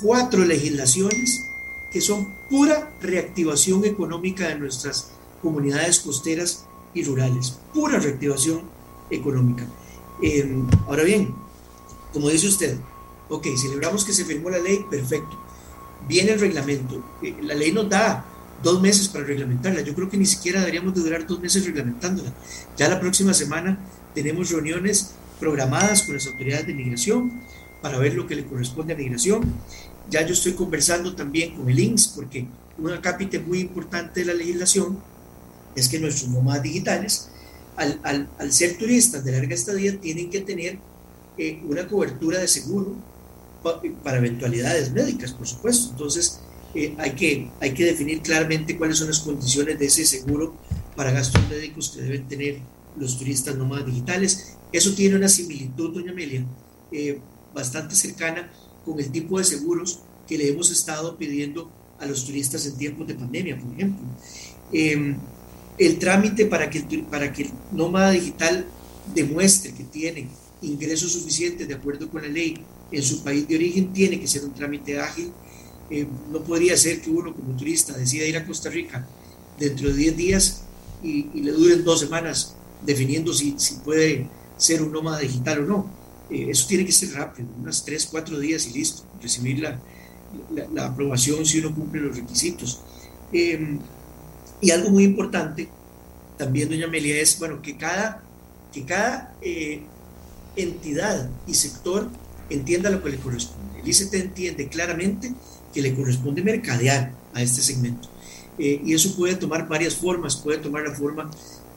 cuatro legislaciones que son pura reactivación económica de nuestras comunidades costeras y rurales, pura reactivación económica. Em, ahora bien, como dice usted, ok, celebramos que se firmó la ley, perfecto. Viene el reglamento. Eh, la ley nos da dos meses para reglamentarla. Yo creo que ni siquiera deberíamos de durar dos meses reglamentándola. Ya la próxima semana tenemos reuniones programadas con las autoridades de migración para ver lo que le corresponde a migración. Ya yo estoy conversando también con el INSS porque una cápita muy importante de la legislación es que nuestros nómadas digitales, al, al, al, ser turistas de larga estadía, tienen que tener eh, una cobertura de seguro para eventualidades médicas, por supuesto. Entonces, eh, hay, que, definir claramente cuáles son las condiciones de ese seguro para gastos médicos que deben tener los turistas nómadas digitales. Eso tiene una similitud, doña Amelia, eh, bastante cercana con el tipo de seguros que le hemos estado pidiendo a los turistas en tiempos de pandemia, por ejemplo. Em, el trámite para que el nómada digital demuestre que tiene ingresos suficientes de acuerdo con la ley en su país de origen tiene que ser un trámite ágil. Eh, no podría ser que uno como turista decida ir a Costa Rica dentro de 10 días y, le duren dos semanas definiendo si, puede ser un nómada digital o no eh, eso tiene que ser rápido, unas 3, 4 días y listo, recibir la, la, aprobación si uno cumple los requisitos. Em, y algo muy importante, también, doña Amelia, es bueno, que cada, que cada eh, entidad y sector entienda lo que le corresponde. El ICT entiende claramente que le corresponde mercadear a este segmento. Eh, y eso puede tomar varias formas, puede tomar la forma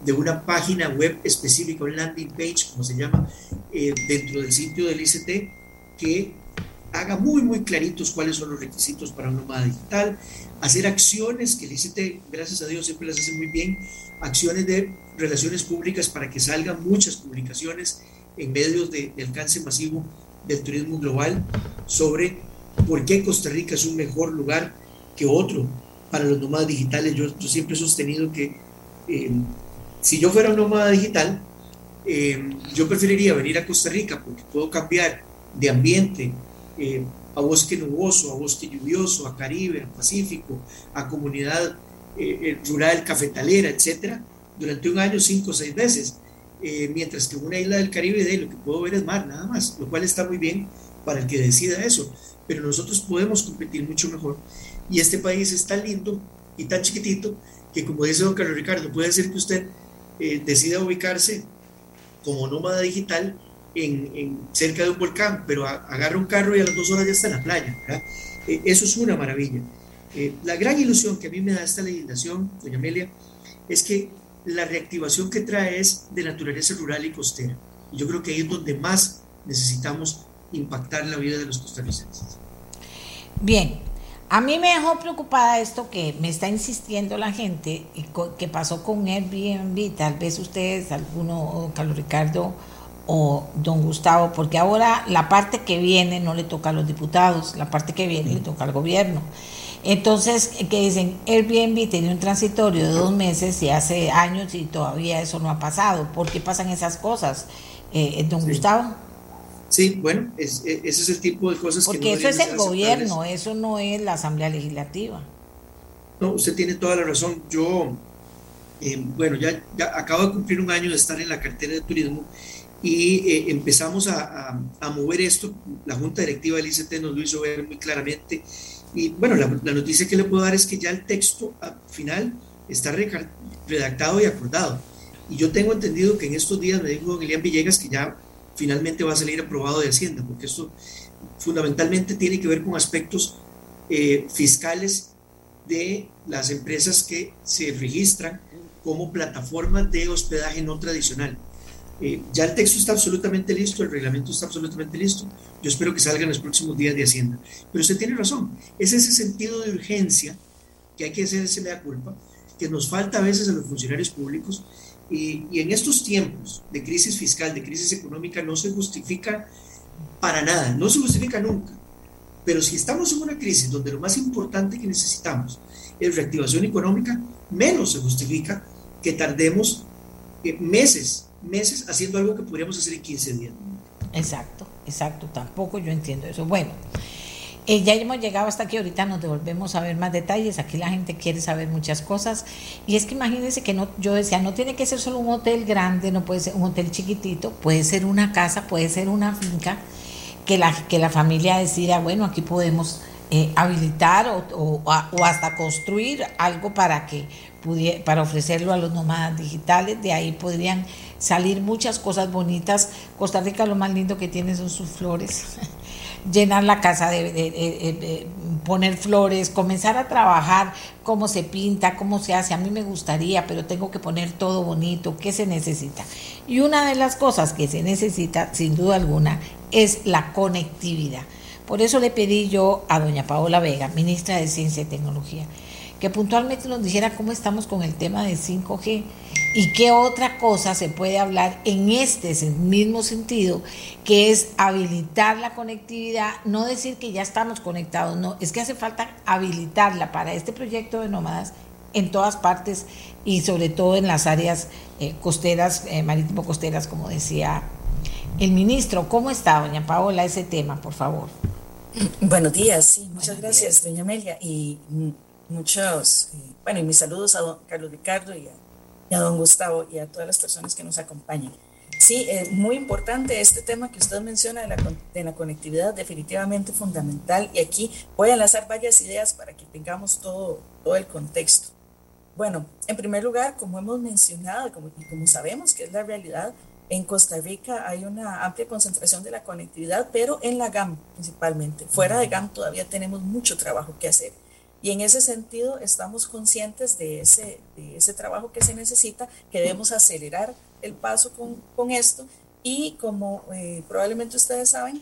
de una página web específica, un landing page, como se llama, eh, dentro del sitio del ICT, que haga muy, muy claritos cuáles son los requisitos para una nómada digital, hacer acciones que el ICT, gracias a Dios, siempre las hace muy bien, acciones de relaciones públicas para que salgan muchas publicaciones en medios de, alcance masivo del turismo global sobre por qué Costa Rica es un mejor lugar que otro para los nómadas digitales. Yo, yo siempre he sostenido que eh, si yo fuera un nómada digital, eh, yo preferiría venir a Costa Rica porque puedo cambiar de ambiente eh, a bosque nuboso, a bosque lluvioso, a Caribe, a Pacífico, a comunidad eh, rural, cafetalera, etcétera, durante un año, cinco o seis veces. mientras que una isla del Caribe de lo que puedo ver es mar, nada más, lo cual está muy bien para el que decida eso. Pero nosotros podemos competir mucho mejor. Y este país es tan lindo y tan chiquitito que, como dice don Carlos Ricardo, puede ser que usted eh, decida ubicarse como nómada digital en, cerca de un volcán, pero agarra un carro y a las dos horas ya está en la playa. Eh, eso es una maravilla. Eh, la gran ilusión que a mí me da esta legislación, doña Amelia, es que la reactivación que trae es de naturaleza rural y costera. Y yo creo que ahí es donde más necesitamos impactar la vida de los costarricenses. Bien, a mí me dejó preocupada esto que me está insistiendo la gente y que pasó con Airbnb, tal vez ustedes, alguno, Carlos Ricardo o don Gustavo, porque ahora la parte que viene no le toca a los diputados, la parte que viene le toca al gobierno. Entonces, que dicen, Airbnb tiene un transitorio de dos meses y hace años y todavía eso no ha pasado. ¿Por qué pasan esas cosas, eh, don Gustavo? Sí, bueno, es, e, ese es el tipo de cosas Porque que... Porque eso es el gobierno, eso no es la Asamblea Legislativa. No, usted tiene toda la razón. Yo, eh, bueno, ya, ya, acabo de cumplir un año de estar en la cartera de turismo y eh, empezamos a, a, mover esto. La Junta Directiva del ICT nos lo hizo ver muy claramente. Y bueno, la, la noticia que le puedo dar es que ya el texto al final está redactado y acordado. Y yo tengo entendido que en estos días me dijo don Elian Villegas que ya finalmente va a salir aprobado de Hacienda, porque esto fundamentalmente tiene que ver con aspectos eh, fiscales de las empresas que se registran como plataformas de hospedaje no tradicional. Eh, ya el texto está absolutamente listo, el reglamento está absolutamente listo. Yo espero que salga en los próximos días de Hacienda. Pero usted tiene razón, es ese sentido de urgencia que hay que hacer ese mea culpa, que nos falta a veces a los funcionarios públicos. Y, y en estos tiempos de crisis fiscal, de crisis económica, no se justifica para nada, no se justifica nunca. Pero si estamos en una crisis donde lo más importante que necesitamos es reactivación económica, menos se justifica que tardemos eh, meses, meses haciendo algo que podríamos hacer en 15 días. Exacto, exacto, tampoco yo entiendo eso. Bueno, eh, ya hemos llegado hasta aquí, ahorita nos devolvemos a ver más detalles, aquí la gente quiere saber muchas cosas y es que imagínense que no, yo decía, no tiene que ser solo un hotel grande, no puede ser un hotel chiquitito, puede ser una casa, puede ser una finca, que la, que la familia decida, bueno, aquí podemos eh, habilitar o, o, hasta construir algo para que pudiera, para ofrecerlo a los nómadas digitales, de ahí podrían salir muchas cosas bonitas. Costa Rica lo más lindo que tiene son sus flores. llenar la casa de, poner flores, comenzar a trabajar cómo se pinta, cómo se hace. A mí me gustaría, pero tengo que poner todo bonito, ¿qué se necesita? Y una de las cosas que se necesita, sin duda alguna, es la conectividad. Por eso le pedí yo a doña Paola Vega, ministra de Ciencia y Tecnología, que puntualmente nos dijera cómo estamos con el tema del 5G y qué otra cosa se puede hablar en este mismo sentido, que es habilitar la conectividad, no decir que ya estamos conectados, no, es que hace falta habilitarla para este proyecto de nómadas en todas partes y sobre todo en las áreas eh, costeras, eh, marítimo costeras, como decía el ministro. ¿Cómo está, doña Paola, ese tema, por favor? Buenos días, sí, muchas gracias, doña Amelia, y muchos, eh, bueno, y mis saludos a don Carlos Ricardo y a a don Gustavo y a todas las personas que nos acompañan. Sí, es muy importante este tema que usted menciona de la, conectividad, definitivamente fundamental. Y aquí voy a lanzar varias ideas para que tengamos todo, todo el contexto. Bueno, en primer lugar, como hemos mencionado como, y como sabemos que es la realidad, en Costa Rica hay una amplia concentración de la conectividad, pero en la GAM principalmente. Fuera de GAM todavía tenemos mucho trabajo que hacer. Y en ese sentido estamos conscientes de ese, de ese trabajo que se necesita, que debemos acelerar el paso con, con esto. Y como eh, probablemente ustedes saben,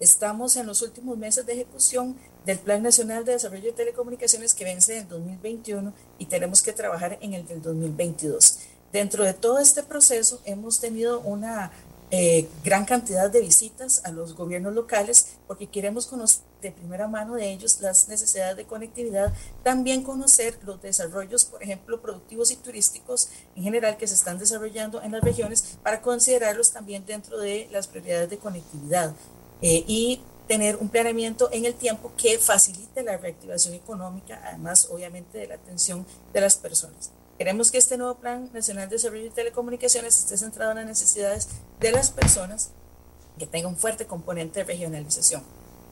estamos en los últimos meses de ejecución del Plan Nacional de Desarrollo de Telecomunicaciones que vence en 2021 y tenemos que trabajar en el del 2022. Dentro de todo este proceso hemos tenido una eh, gran cantidad de visitas a los gobiernos locales porque queremos conocer de primera mano de ellos las necesidades de conectividad, también conocer los desarrollos, por ejemplo, productivos y turísticos en general que se están desarrollando en las regiones para considerarlos también dentro de las prioridades de conectividad eh, y tener un planeamiento en el tiempo que facilite la reactivación económica, además obviamente de la atención de las personas. Queremos que este nuevo Plan Nacional de Desarrollo de Telecomunicaciones esté centrado en las necesidades de las personas, que tenga un fuerte componente de regionalización.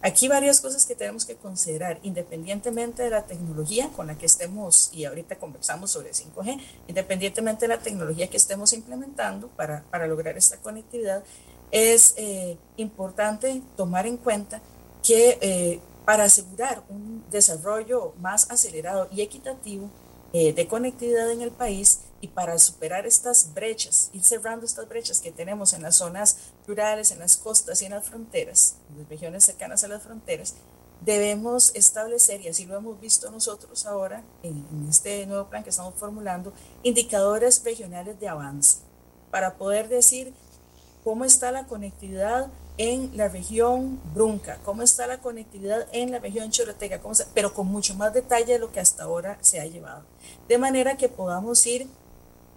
Aquí varias cosas que tenemos que considerar, independientemente de la tecnología con la que estemos, y ahorita conversamos sobre 5G, independientemente de la tecnología que estemos implementando para, para lograr esta conectividad, es eh, importante tomar en cuenta que eh, para asegurar un desarrollo más acelerado y equitativo, eh, de conectividad en el país y para superar estas brechas, ir cerrando estas brechas que tenemos en las zonas rurales, en las costas y en las fronteras, en las regiones cercanas a las fronteras, debemos establecer, y así lo hemos visto nosotros ahora en, en este nuevo plan que estamos formulando, indicadores regionales de avance para poder decir cómo está la conectividad en la región Brunca, cómo está la conectividad en la región Chorotega, pero con mucho más detalle de lo que hasta ahora se ha llevado. De manera que podamos ir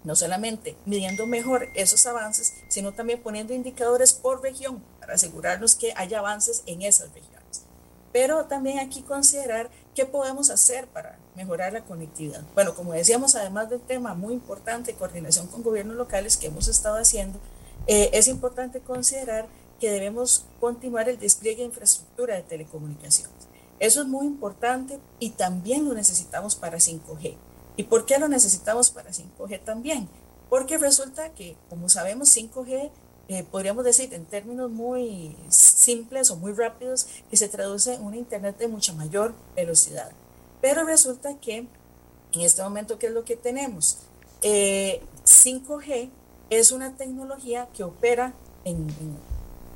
no solamente midiendo mejor esos avances, sino también poniendo indicadores por región para asegurarnos que haya avances en esas regiones. Pero también aquí considerar qué podemos hacer para mejorar la conectividad. Bueno, como decíamos, además del tema muy importante, coordinación con gobiernos locales que hemos estado haciendo, eh, es importante considerar que debemos continuar el despliegue de infraestructura de telecomunicaciones. Eso es muy importante y también lo necesitamos para 5G. ¿Y por qué lo necesitamos para 5G también? Porque resulta que, como sabemos, 5G, eh, podríamos decir en términos muy simples o muy rápidos, que se traduce en una Internet de mucha mayor velocidad. Pero resulta que en este momento, ¿qué es lo que tenemos? 5G eh, es una tecnología que opera en,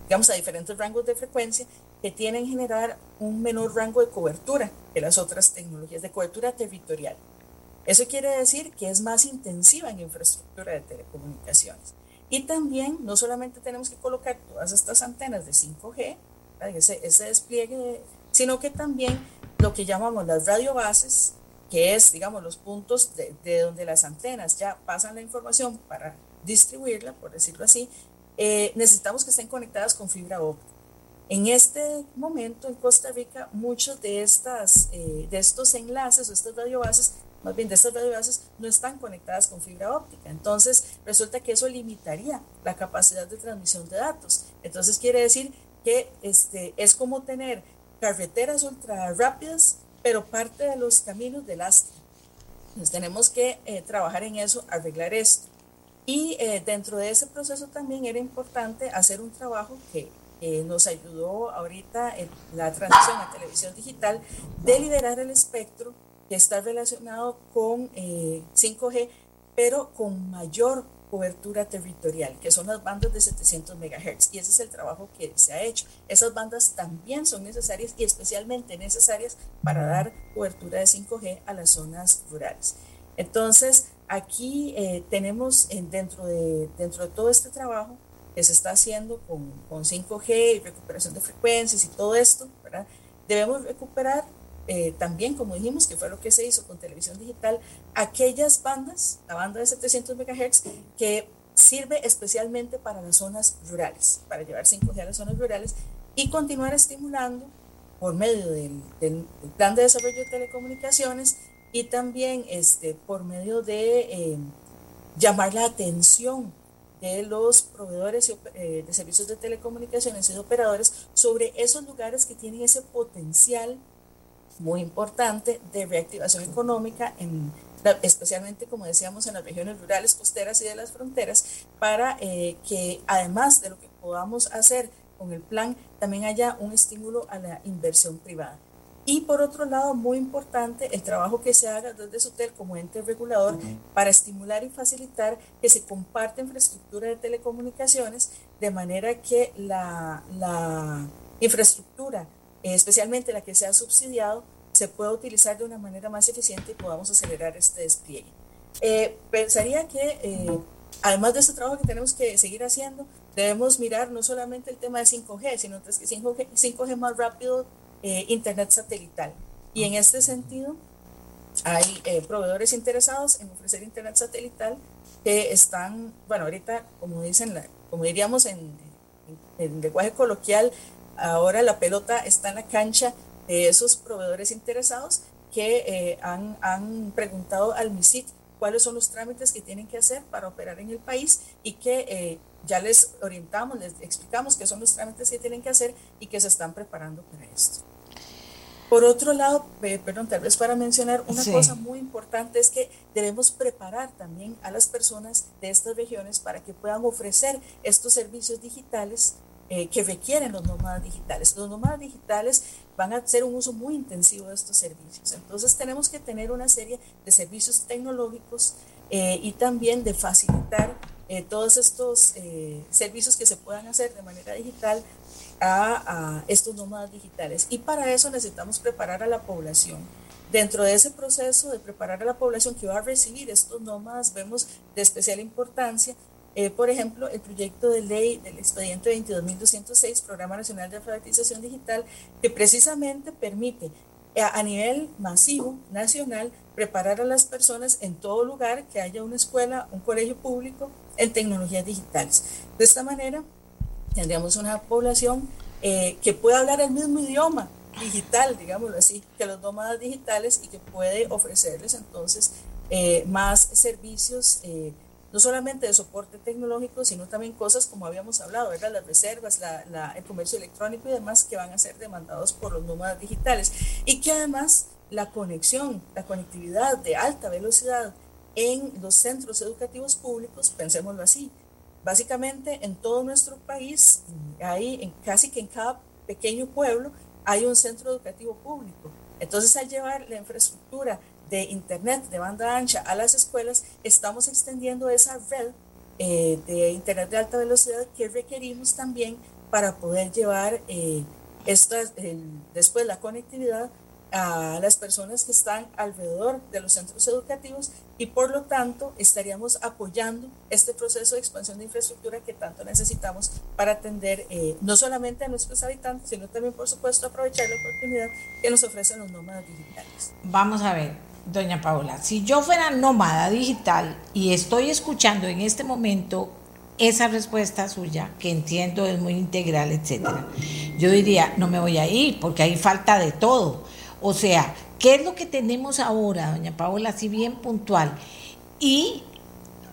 digamos, a diferentes rangos de frecuencia que tienen generar un menor rango de cobertura que las otras tecnologías de cobertura territorial. Eso quiere decir que es más intensiva en infraestructura de telecomunicaciones. Y también no solamente tenemos que colocar todas estas antenas de 5G, ese, ese despliegue, sino que también lo que llamamos las radiobases, que es, digamos, los puntos de, donde las antenas ya pasan la información para distribuirla, por decirlo así, eh, necesitamos que estén conectadas con fibra óptica. En este momento en Costa Rica, muchos de, estas, eh, de estos enlaces o estas radiobases más bien de estas radiobases no están conectadas con fibra óptica. Entonces, resulta que eso limitaría la capacidad de transmisión de datos. Entonces, quiere decir que este, es como tener carreteras ultra rápidas, pero parte de los caminos de lastre. Entonces, tenemos que eh, trabajar en eso, arreglar esto. Y eh, dentro de ese proceso también era importante hacer un trabajo que nos ayudó ahorita en la transición a televisión digital de liderar el espectro que está relacionado con 5G, eh, pero con mayor cobertura territorial, que son las bandas de 700 MHz. Y ese es el trabajo que se ha hecho. Esas bandas también son necesarias y especialmente necesarias para dar cobertura de 5G a las zonas rurales. Entonces, aquí eh, tenemos dentro, de, todo este trabajo que se está haciendo con, con 5G y recuperación de frecuencias y todo esto, ¿verdad? debemos recuperar eh, también, como dijimos, que fue lo que se hizo con televisión digital, aquellas bandas, la banda de 700 MHz, que sirve especialmente para las zonas rurales, para llevar 5G a las zonas rurales y continuar estimulando por medio del, plan de desarrollo de telecomunicaciones y también este, por medio de eh, llamar la atención de los proveedores eh, de servicios de telecomunicaciones y operadores sobre esos lugares que tienen ese potencial muy importante de reactivación económica, en, especialmente, como decíamos, en las regiones rurales, costeras y de las fronteras, para eh, que además de lo que podamos hacer con el plan, también haya un estímulo a la inversión privada. Y por otro lado, muy importante, el trabajo que se haga desde SUTEL como ente regulador para estimular y facilitar que se comparte infraestructura de telecomunicaciones de manera que la, la infraestructura especialmente la que se ha subsidiado, se pueda utilizar de una manera más eficiente y podamos acelerar este despliegue. Eh, pensaría que, eh, además de este trabajo que tenemos que seguir haciendo, debemos mirar no solamente el tema de 5G, sino que 5G, 5G más rápido, eh, Internet satelital. Y en este sentido, hay proveedores interesados en ofrecer Internet satelital que están, bueno, ahorita, como dicen, como diríamos en, en lenguaje coloquial, Ahora la pelota está en la cancha de esos proveedores interesados que eh, han, preguntado al MISIT cuáles son los trámites que tienen que hacer para operar en el país y que eh, ya les orientamos, les explicamos qué son los trámites que tienen que hacer y que se están preparando para esto. Por otro lado, perdón, tal vez para mencionar una cosa muy importante es que debemos preparar también a las personas de estas regiones para que puedan ofrecer estos servicios digitales eh, que requieren los nómadas digitales. Los nómadas digitales van a hacer un uso muy intensivo de estos servicios. Entonces tenemos que tener una serie de servicios tecnológicos eh, y también de facilitar eh, todos estos servicios que se puedan hacer de manera digital a, a, estos nómadas digitales. Y para eso necesitamos preparar a la población. Dentro de ese proceso de preparar a la población que va a recibir estos nómadas, vemos de especial importancia eh, por ejemplo, el proyecto de ley del expediente 22.206, Programa Nacional de Alfabetización Digital, que precisamente permite eh, a, nivel masivo, nacional, preparar a las personas en todo lugar que haya una escuela, un colegio público en tecnologías digitales. De esta manera, tendríamos una población eh, que pueda hablar el mismo idioma digital, digámoslo así, que los nómadas digitales y que puede ofrecerles entonces más servicios no solamente de soporte tecnológico, sino también cosas como habíamos hablado, ¿verdad? las reservas, el comercio electrónico y demás que van a ser demandados por los nómadas digitales. Y que además la conexión, la conectividad de alta velocidad en los centros educativos públicos, pensémoslo así, básicamente en todo nuestro país, hay en, casi que en cada pequeño pueblo hay un centro educativo público. Entonces, al llevar la infraestructura de Internet de banda ancha a las escuelas, estamos extendiendo esa red eh, de Internet de alta velocidad que requerimos también para poder llevar eh, después la conectividad a las personas que están alrededor de los centros educativos y por lo tanto estaríamos apoyando este proceso de expansión de infraestructura que tanto necesitamos para atender eh, no solamente a nuestros habitantes, sino también por supuesto aprovechar la oportunidad que nos ofrecen los nómadas digitales. Vamos a ver, doña Paola, si yo fuera nómada digital y estoy escuchando en este momento esa respuesta suya, que entiendo es muy integral, etcétera, yo diría, no me voy a ir porque hay falta de todo o sea, ¿qué es lo que tenemos ahora, doña Paola, así bien puntual? Y,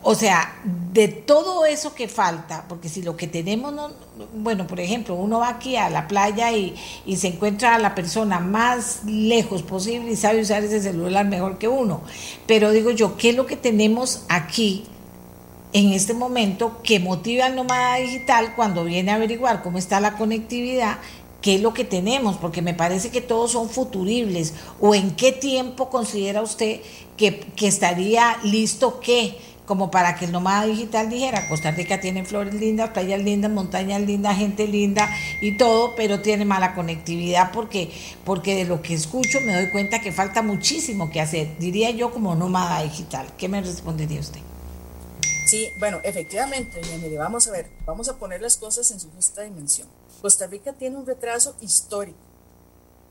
o sea, de todo eso que falta, porque si lo que tenemos, no, bueno, por ejemplo, uno va aquí a la playa y, y se encuentra a la persona más lejos posible y sabe usar ese celular mejor que uno. Pero digo yo, ¿qué es lo que tenemos aquí? en este momento que motiva al nómada digital cuando viene a averiguar cómo está la conectividad qué es lo que tenemos, porque me parece que todos son futuribles, o en qué tiempo considera usted que, estaría listo qué, como para que el nómada digital dijera, Costa Rica tiene flores lindas, playas lindas, montañas lindas, gente linda y todo, pero tiene mala conectividad porque, porque de lo que escucho me doy cuenta que falta muchísimo que hacer, diría yo como nómada digital. ¿Qué me respondería usted? Sí, bueno, efectivamente, mire, vamos a ver, vamos a poner las cosas en su justa dimensión. Costa Rica tiene un retraso histórico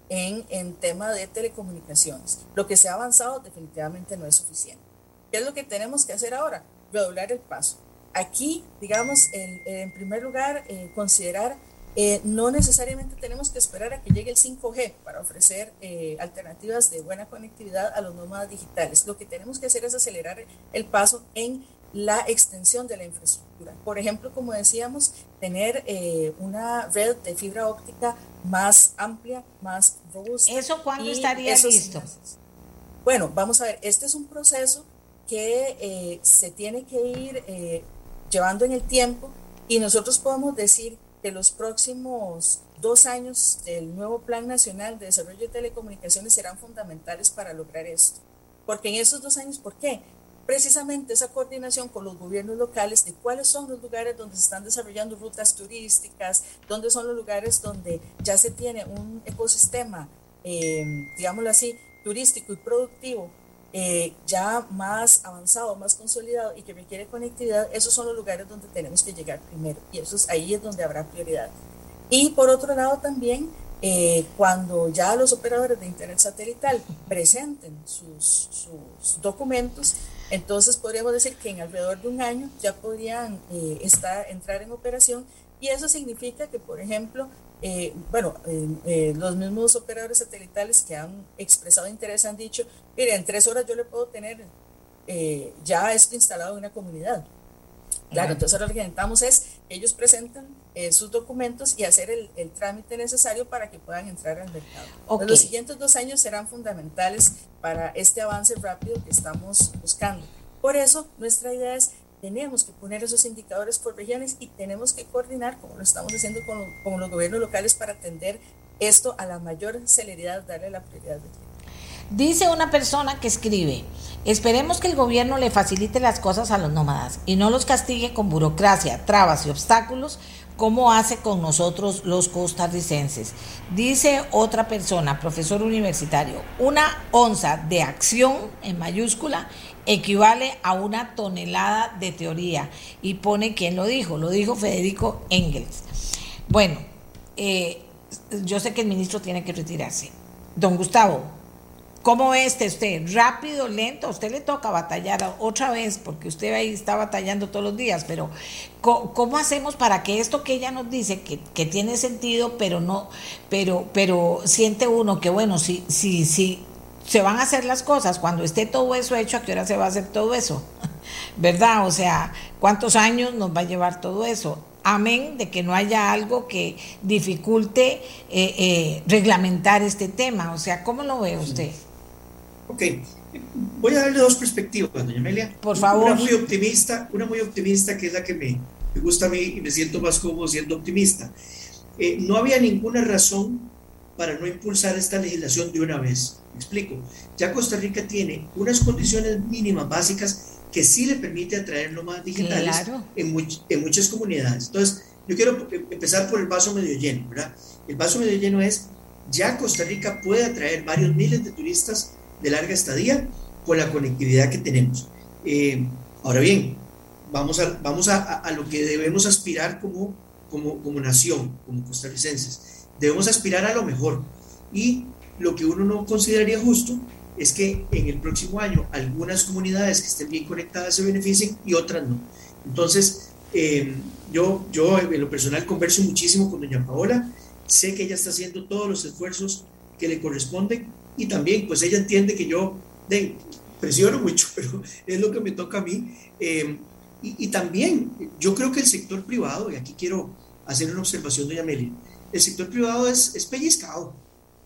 en, en tema de telecomunicaciones. Lo que se ha avanzado definitivamente no es suficiente. ¿Qué es lo que tenemos que hacer ahora? Redoblar el paso. Aquí, digamos, en, primer lugar, eh, considerar eh, no necesariamente tenemos que esperar a que llegue el 5G para ofrecer eh, alternativas de buena conectividad a los nómadas digitales. Lo que tenemos que hacer es acelerar el paso en la extensión de la infraestructura. Por ejemplo, como decíamos, tener eh, una red de fibra óptica más amplia, más robusta. ¿Eso cuándo estaría listo? Bueno, vamos a ver, este es un proceso que eh, se tiene que ir eh, llevando en el tiempo y nosotros podemos decir que los próximos dos años del nuevo Plan Nacional de Desarrollo de Telecomunicaciones serán fundamentales para lograr esto. Porque en esos dos años, ¿por qué? Precisamente esa coordinación con los gobiernos locales de cuáles son los lugares donde se están desarrollando rutas turísticas, dónde son los lugares donde ya se tiene un ecosistema, eh, digámoslo así, turístico y productivo eh, ya más avanzado, más consolidado y que requiere conectividad, esos son los lugares donde tenemos que llegar primero y eso es, ahí es donde habrá prioridad. Y por otro lado también, eh, cuando ya los operadores de Internet satelital presenten sus, sus documentos, entonces podríamos decir que en alrededor de un año ya podrían eh, estar, entrar en operación y eso significa que, por ejemplo, eh, bueno, eh, los mismos operadores satelitales que han expresado interés han dicho, mire, en tres horas yo le puedo tener ya esto instalado en una comunidad. Claro, entonces ahora lo que intentamos es que ellos presenten sus documentos y hacer el, trámite necesario para que puedan entrar al mercado. Los siguientes dos años serán fundamentales para este avance rápido que estamos buscando. Por eso, nuestra idea es, tenemos que poner esos indicadores por regiones y tenemos que coordinar, como lo estamos haciendo con, con los gobiernos locales, para atender esto a la mayor celeridad, darle la prioridad de tiempo. Dice una persona que escribe, esperemos que el gobierno le facilite las cosas a los nómadas y no los castigue con burocracia, trabas y obstáculos como hace con nosotros los costarricenses. Dice otra persona, profesor universitario, una onza de acción en mayúscula equivale a una tonelada de teoría. Y pone quién lo dijo, lo dijo Federico Engels. Bueno, eh, yo sé que el ministro tiene que retirarse. Don Gustavo, ¿Cómo este usted? ¿Rápido, lento? A usted le toca batallar otra vez porque usted ahí está batallando todos los días, pero ¿cómo, hacemos para que esto que ella nos dice, que, tiene sentido, pero no, pero, pero siente uno que bueno, si, si, si se van a hacer las cosas, cuando esté todo eso hecho, ¿a qué hora se va a hacer todo eso? ¿Verdad? O sea, ¿cuántos años nos va a llevar todo eso? Amén de que no haya algo que dificulte eh, eh, reglamentar este tema. O sea, ¿cómo lo ve usted? Ok, voy a darle dos perspectivas, doña Amelia. Por favor. Una muy optimista, una muy optimista que es la que me, gusta a mí y me siento más cómodo siendo optimista. Eh, no había ninguna razón para no impulsar esta legislación de una vez. Me explico. Ya Costa Rica tiene unas condiciones mínimas básicas que sí le permite atraer nómadas digitales en, en muchas comunidades. Entonces, yo quiero empezar por el vaso medio lleno, ¿verdad? El vaso medio lleno es, ya Costa Rica puede atraer varios miles de turistas de larga estadía con la conectividad que tenemos. Eh, ahora bien, vamos, a, vamos a, a, lo que debemos aspirar como, como, como nación, como costarricenses. Debemos aspirar a lo mejor. Y lo que uno no consideraría justo es que en el próximo año algunas comunidades que estén bien conectadas se beneficien y otras no. Entonces, eh, yo, yo en lo personal converso muchísimo con doña Paola, sé que ella está haciendo todos los esfuerzos que le corresponden y también pues ella entiende que yo de, presiono mucho, pero es lo que me toca a mí. Eh, y, también yo creo que el sector privado, y aquí quiero hacer una observación, doña Amelia, el sector privado es, es pellizcado.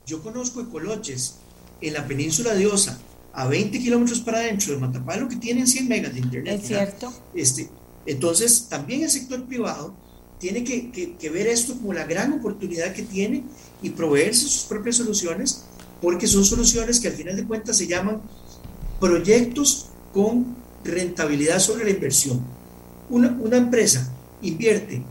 Yo conozco ecoloches en la península de Osa, a 20 kilómetros para adentro de Matapalo, que tienen 100 megas de internet. Es cierto. Este, entonces, también el sector privado tiene que, que, ver esto como la gran oportunidad que tiene y proveerse sus propias soluciones, porque son soluciones que al final de cuentas se llaman proyectos con rentabilidad sobre la inversión. Una, una empresa invierte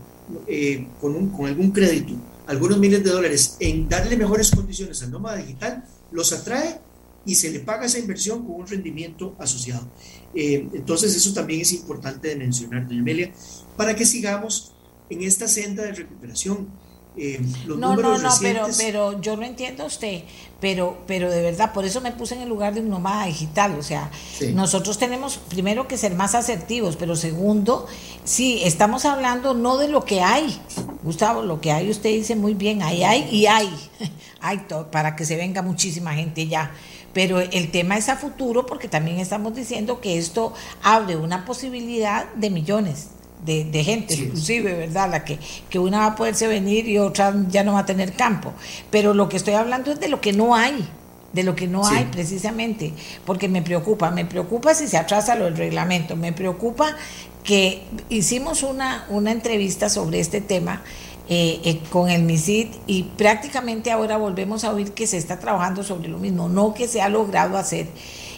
eh, con, un, con algún crédito algunos miles de dólares en darle mejores condiciones al nómada digital, los atrae y se le paga esa inversión con un rendimiento asociado. Eh, entonces eso también es importante de mencionar, doña Amelia, para que sigamos en esta senda de recuperación eh, no, no, no, pero, pero yo no entiendo a usted, pero, pero de verdad, por eso me puse en el lugar de un nómada digital. O sea, nosotros tenemos primero que ser más asertivos, pero segundo, sí, estamos hablando no de lo que hay, Gustavo, lo que hay, usted dice muy bien, ahí hay y hay, hay todo, para que se venga muchísima gente ya. Pero el tema es a futuro porque también estamos diciendo que esto abre una posibilidad de millones de, gente, inclusive, ¿verdad? La que, que una va a poderse venir y otra ya no va a tener campo. Pero lo que estoy hablando es de lo que no hay, de lo que no hay precisamente, porque me preocupa, me preocupa si se atrasa lo del reglamento, me preocupa que hicimos una, una entrevista sobre este tema. Eh, eh, con el MISID y prácticamente ahora volvemos a oír que se está trabajando sobre lo mismo, no que se ha logrado hacer.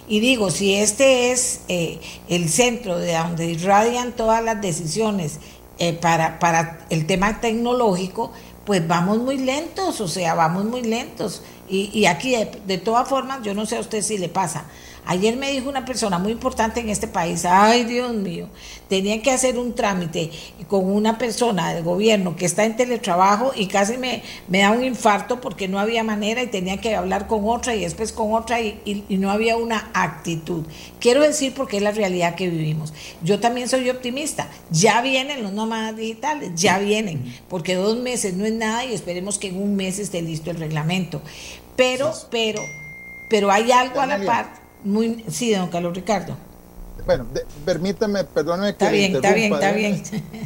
Y digo, si este es eh, el centro de donde irradian todas las decisiones eh, para, para el tema tecnológico, pues vamos muy lentos, o sea, vamos muy lentos. Y, y aquí, de, de todas formas, yo no sé a usted si le pasa, Ayer me dijo una persona muy importante en este país, ay Dios mío, tenía que hacer un trámite con una persona del gobierno que está en teletrabajo y casi me, me da un infarto porque no había manera y tenía que hablar con otra y después con otra y, no había una actitud. Quiero decir porque es la realidad que vivimos. Yo también soy optimista, ya vienen los nómadas digitales, ya vienen, porque dos meses no es nada y esperemos que en un mes esté listo el reglamento. Pero, pero, pero hay algo a la parte muy, sí, don Carlos Ricardo. Bueno, permítame, perdóneme que. Está bien, está bien, está bien.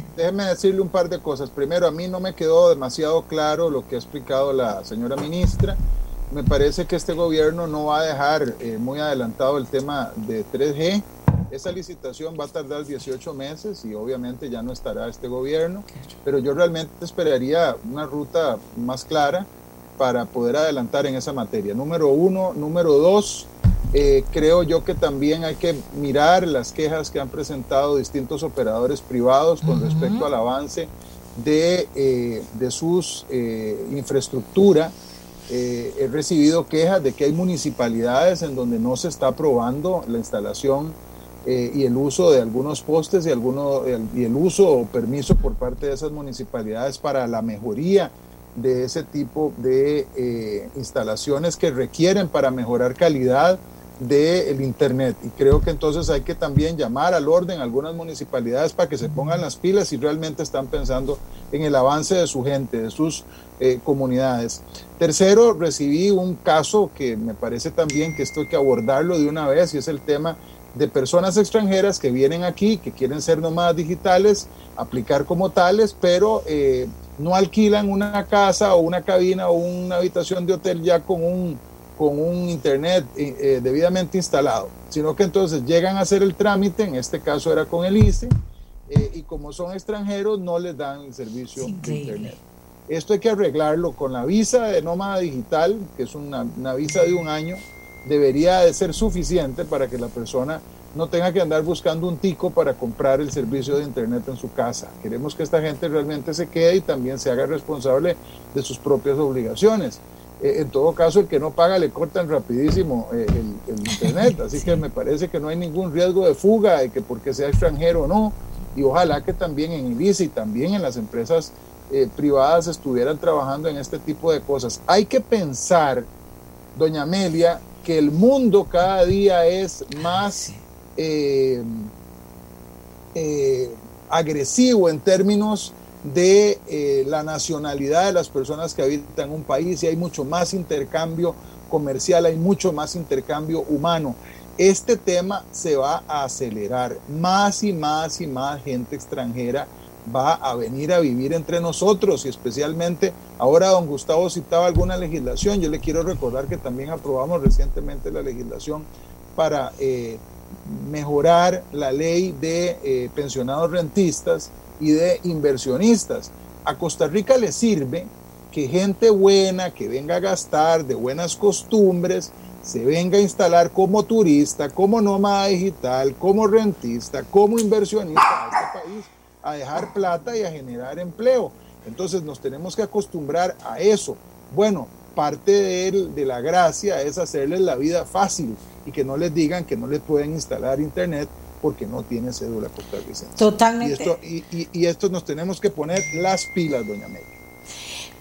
Déjeme decirle un par de cosas. Primero, a mí no me quedó demasiado claro lo que ha explicado la señora ministra. Me parece que este gobierno no va a dejar eh, muy adelantado el tema de 3G. Esa licitación va a tardar 18 meses y obviamente ya no estará este gobierno, pero yo realmente esperaría una ruta más clara para poder adelantar en esa materia. Número uno. Número dos, eh, creo yo que también hay que mirar las quejas que han presentado distintos operadores privados con respecto al avance de, eh, de sus eh, infraestructura. he recibido quejas de que hay municipalidades en donde no se está aprobando la instalación y el uso de algunos postes y, alguno, y el uso o permiso por parte de esas municipalidades para la mejoría de ese tipo de instalaciones que requieren para mejorar calidad del Internet. Y creo que entonces hay que también llamar al orden algunas municipalidades para que se pongan las pilas y realmente están pensando en el avance de su gente, de sus eh, comunidades. Tercero, recibí un caso que me parece también que esto hay que abordarlo de una vez y es el tema de personas extranjeras que vienen aquí, que quieren ser nómadas digitales, aplicar como tales, pero eh, no alquilan una casa o una cabina o una habitación de hotel ya con un con un internet eh, eh, debidamente instalado, sino que entonces llegan a hacer el trámite, en este caso era con el ICE, eh, y como son extranjeros no les dan el servicio de internet. Esto hay que arreglarlo con la visa de nómada digital, que es una, una visa de un año, debería de ser suficiente para que la persona no tenga que andar buscando un tico para comprar el servicio de Internet en su casa. Queremos que esta gente realmente se quede y también se haga responsable de sus propias obligaciones. Eh, en todo caso, el que no paga le cortan rapidísimo eh, el, Internet. Así que me parece que no hay ningún riesgo de fuga, de que porque sea extranjero o no. Y ojalá que también en el y también en las empresas eh, privadas estuvieran trabajando en este tipo de cosas. Hay que pensar, doña Amelia, que el mundo cada día es más agresivo en términos de eh, la nacionalidad de las personas que habitan un país y hay mucho más intercambio comercial, hay mucho más intercambio humano. Este tema se va a acelerar. Más y más y más gente extranjera va a venir a vivir entre nosotros y especialmente ahora don Gustavo citaba alguna legislación. Yo le quiero recordar que también aprobamos recientemente la legislación para eh, mejorar la ley de eh, pensionados rentistas y de inversionistas. A Costa Rica le sirve que gente buena, que venga a gastar, de buenas costumbres, se venga a instalar como turista, como nómada digital, como rentista, como inversionista a este país, a dejar plata y a generar empleo. Entonces nos tenemos que acostumbrar a eso. Bueno, parte de, de la gracia es hacerles la vida fácil y que no les digan que no les pueden instalar internet porque no tiene cédula costarricense. Totalmente. Y esto, nos tenemos que poner las pilas, doña Mary.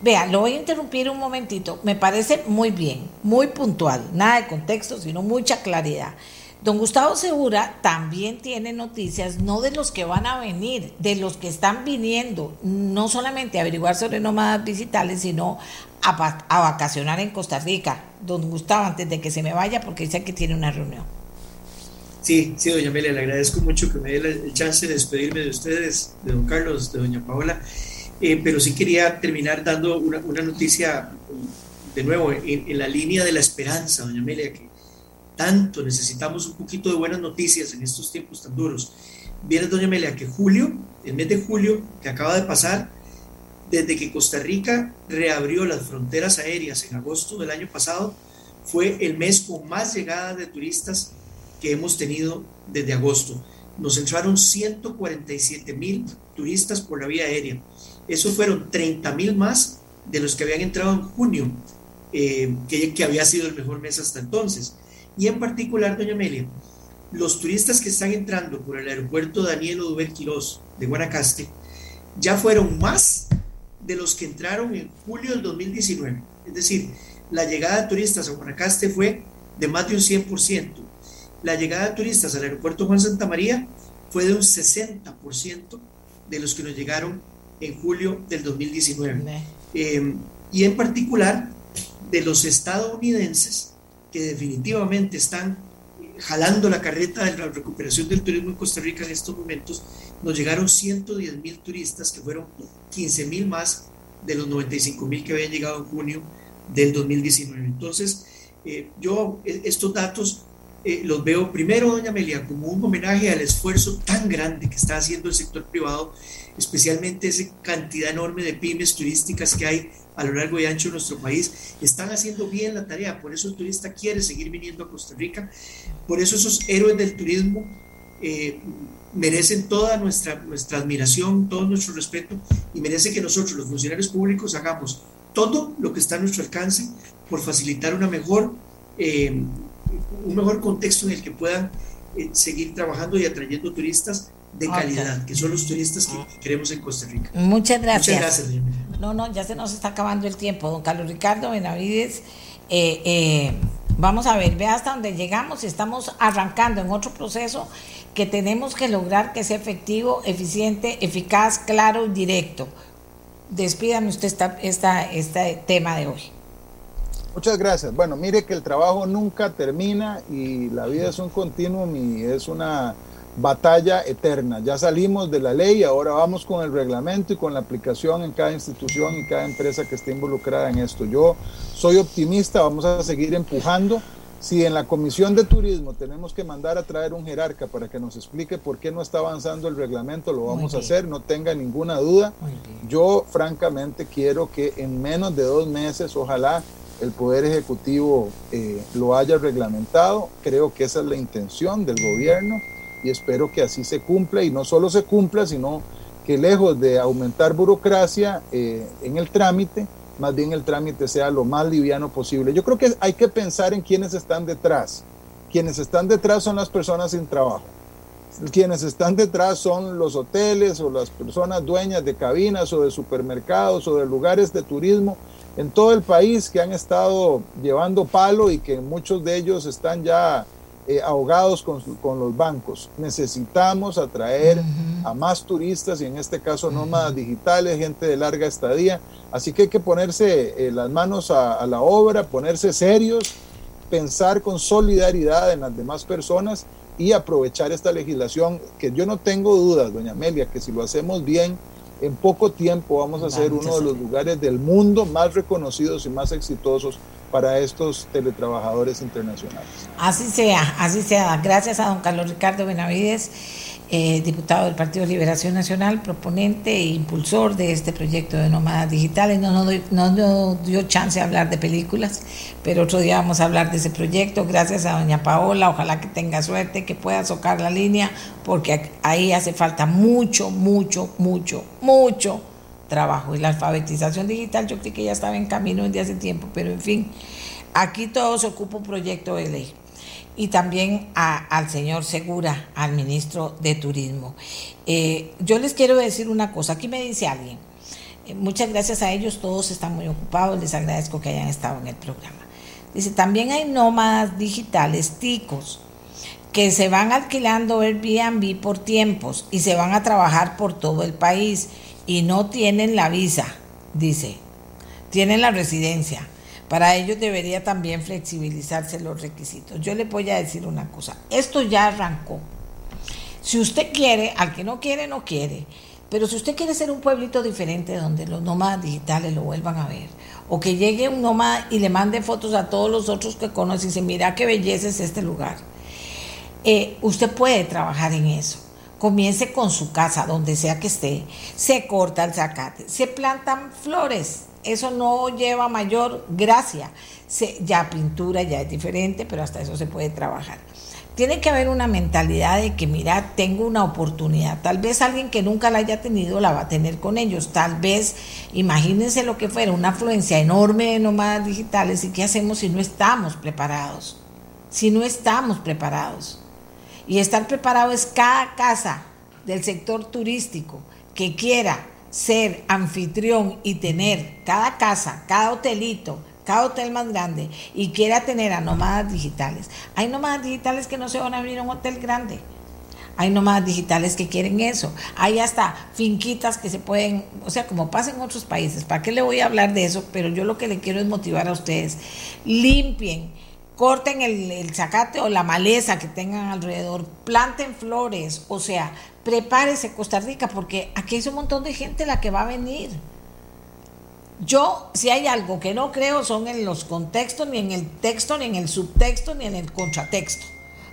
Vea, lo voy a interrumpir un momentito. Me parece muy bien, muy puntual, nada de contexto, sino mucha claridad. Don Gustavo Segura también tiene noticias, no de los que van a venir, de los que están viniendo, no solamente a averiguar sobre nómadas digitales, sino a, a vacacionar en Costa Rica. Don Gustavo, antes de que se me vaya, porque dice que tiene una reunión. Sí, sí, doña Amelia, le agradezco mucho que me dé el chance de despedirme de ustedes, de don Carlos, de doña Paola, eh, pero sí quería terminar dando una, noticia, de nuevo, en, la línea de la esperanza, doña Amelia, que tanto necesitamos un poquito de buenas noticias en estos tiempos tan duros. Viene doña Amelia que julio, el mes de julio que acaba de pasar, desde que Costa Rica reabrió las fronteras aéreas en agosto del año pasado, fue el mes con más llegadas de turistas que hemos tenido desde agosto. Nos entraron 147 mil turistas por la vía aérea. Eso fueron 30 mil más de los que habían entrado en junio, eh, que, que, había sido el mejor mes hasta entonces. Y en particular, doña Amelia, los turistas que están entrando por el aeropuerto Daniel Oduber Quirós de Guanacaste ya fueron más de los que entraron en julio del 2019. Es decir, la llegada de turistas a Guanacaste fue de más de un 100% la llegada de turistas al aeropuerto Juan Santa María fue de un 60% de los que nos llegaron en julio del 2019. Em, y en particular de los estadounidenses que definitivamente están jalando la carreta de la recuperación del turismo en Costa Rica en estos momentos, nos llegaron 110 mil turistas, que fueron 15 mil más de los 95 mil que habían llegado en junio del 2019. Entonces, eh, yo e, estos datos eh, los veo primero, doña Amelia, como un homenaje al esfuerzo tan grande que está haciendo el sector privado, especialmente esa cantidad enorme de pymes turísticas que hay a lo largo y ancho de nuestro país. Están haciendo bien la tarea, por eso el turista quiere seguir viniendo a Costa Rica, por eso esos héroes del turismo eh, merecen toda nuestra, nuestra admiración, todo nuestro respeto y merece que nosotros, los funcionarios públicos, hagamos todo lo que está a nuestro alcance por facilitar una mejor... Eh, un mejor contexto en el que puedan eh, seguir trabajando y atrayendo turistas de calidad, que son los turistas que, queremos en Costa Rica. Muchas gracias. Muchas gracias. No, no, ya se nos está acabando el tiempo. Don Carlos Ricardo Benavides, eh, eh, vamos a ver, ve hasta dónde llegamos y estamos arrancando en otro proceso que tenemos que lograr que sea efectivo, eficiente, eficaz, claro y directo. Despídame usted esta, esta, este tema de hoy. Muchas gracias. Bueno, mire que el trabajo nunca termina y la vida es un continuum y es una batalla eterna. Ya salimos de la ley, ahora vamos con el reglamento y con la aplicación en cada institución y cada empresa que esté involucrada en esto. Yo soy optimista, vamos a seguir empujando. Si en la Comisión de Turismo tenemos que mandar a traer un jerarca para que nos explique por qué no está avanzando el reglamento, lo vamos a hacer, no tenga ninguna duda. Yo francamente quiero que en menos de dos meses, ojalá el Poder Ejecutivo eh, lo haya reglamentado. Creo que esa es la intención del gobierno y espero que así se cumpla y no solo se cumpla, sino que lejos de aumentar burocracia eh, en el trámite, más bien el trámite sea lo más liviano posible. Yo creo que hay que pensar en quienes están detrás. Quienes están detrás son las personas sin trabajo. Quienes están detrás son los hoteles o las personas dueñas de cabinas o de supermercados o de lugares de turismo en todo el país que han estado llevando palo y que muchos de ellos están ya eh, ahogados con, los bancos. Necesitamos atraer a más turistas y en este caso nómadas digitales, gente de larga estadía. Así que hay que ponerse eh, las manos a, la obra, ponerse serios, pensar con solidaridad en las demás personas y aprovechar esta legislación que yo no tengo dudas, doña Amelia, que si lo hacemos bien, en poco tiempo vamos a ser uno de los lugares del mundo más reconocidos y más exitosos para estos teletrabajadores internacionales. Así sea, así sea. Gracias a don Carlos Ricardo Benavides eh, diputado del Partido Liberación Nacional, proponente e impulsor de este proyecto de nómadas digitales. No nos dio chance de hablar de películas, pero otro día vamos a hablar de ese proyecto. Gracias a doña Paola, ojalá que tenga suerte, que pueda tocar la línea, porque ahí hace falta mucho, mucho, mucho, mucho trabajo. Y la alfabetización digital yo creo que ya estaba en camino desde hace tiempo, pero en fin, aquí todo se ocupa un proyecto de ley y también al señor Segura, al ministro de Turismo. Eh, yo les quiero decir una cosa, aquí me dice alguien, eh, muchas gracias a ellos, todos están muy ocupados, les agradezco que hayan estado en el programa. Dice, también hay nómadas digitales, ticos, que se van alquilando Airbnb por tiempos y se van a trabajar por todo el país y no tienen la visa, dice, tienen la residencia para ello debería también flexibilizarse los requisitos. Yo le voy a decir una cosa, esto ya arrancó. Si usted quiere, al que no quiere, no quiere. Pero si usted quiere ser un pueblito diferente donde los nómadas digitales lo vuelvan a ver, o que llegue un nómada y le mande fotos a todos los otros que conoce y dice, mira qué belleza es este lugar, eh, usted puede trabajar en eso. Comience con su casa, donde sea que esté, se corta el zacate, se plantan flores, eso no lleva mayor gracia. ya pintura ya es diferente, pero hasta eso se puede trabajar. Tiene que haber una mentalidad de que, mira, tengo una oportunidad. Tal vez alguien que nunca la haya tenido la va a tener con ellos. Tal vez, imagínense lo que fuera, una afluencia enorme de nómadas digitales. ¿Y qué hacemos si no estamos preparados? Si no estamos preparados. Y estar preparado es cada casa del sector turístico que quiera ser anfitrión y tener cada casa, cada hotelito, cada hotel más grande y quiera tener a nómadas digitales. Hay nómadas digitales que no se van a abrir a un hotel grande. Hay nómadas digitales que quieren eso. Hay hasta finquitas que se pueden, o sea, como pasa en otros países. ¿Para qué le voy a hablar de eso? Pero yo lo que le quiero es motivar a ustedes. Limpien, corten el, el o la maleza que tengan alrededor, planten flores, o sea, prepárese Costa Rica porque aquí hay un montón de gente la que va a venir. Yo, si hay algo que no creo, son en los contextos, ni en el texto, ni en el subtexto, ni en el contratexto.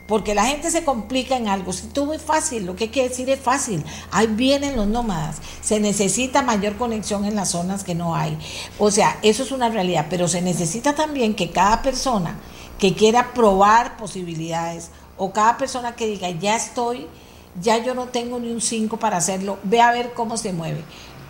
Porque la gente se complica en algo. Si todo es fácil, lo que hay que decir es fácil. Ahí vienen los nómadas. Se necesita mayor conexión en las zonas que no hay. O sea, eso es una realidad. Pero se necesita también que cada persona que quiera probar posibilidades o cada persona que diga, ya estoy ya yo no tengo ni un 5 para hacerlo, ve a ver cómo se mueve.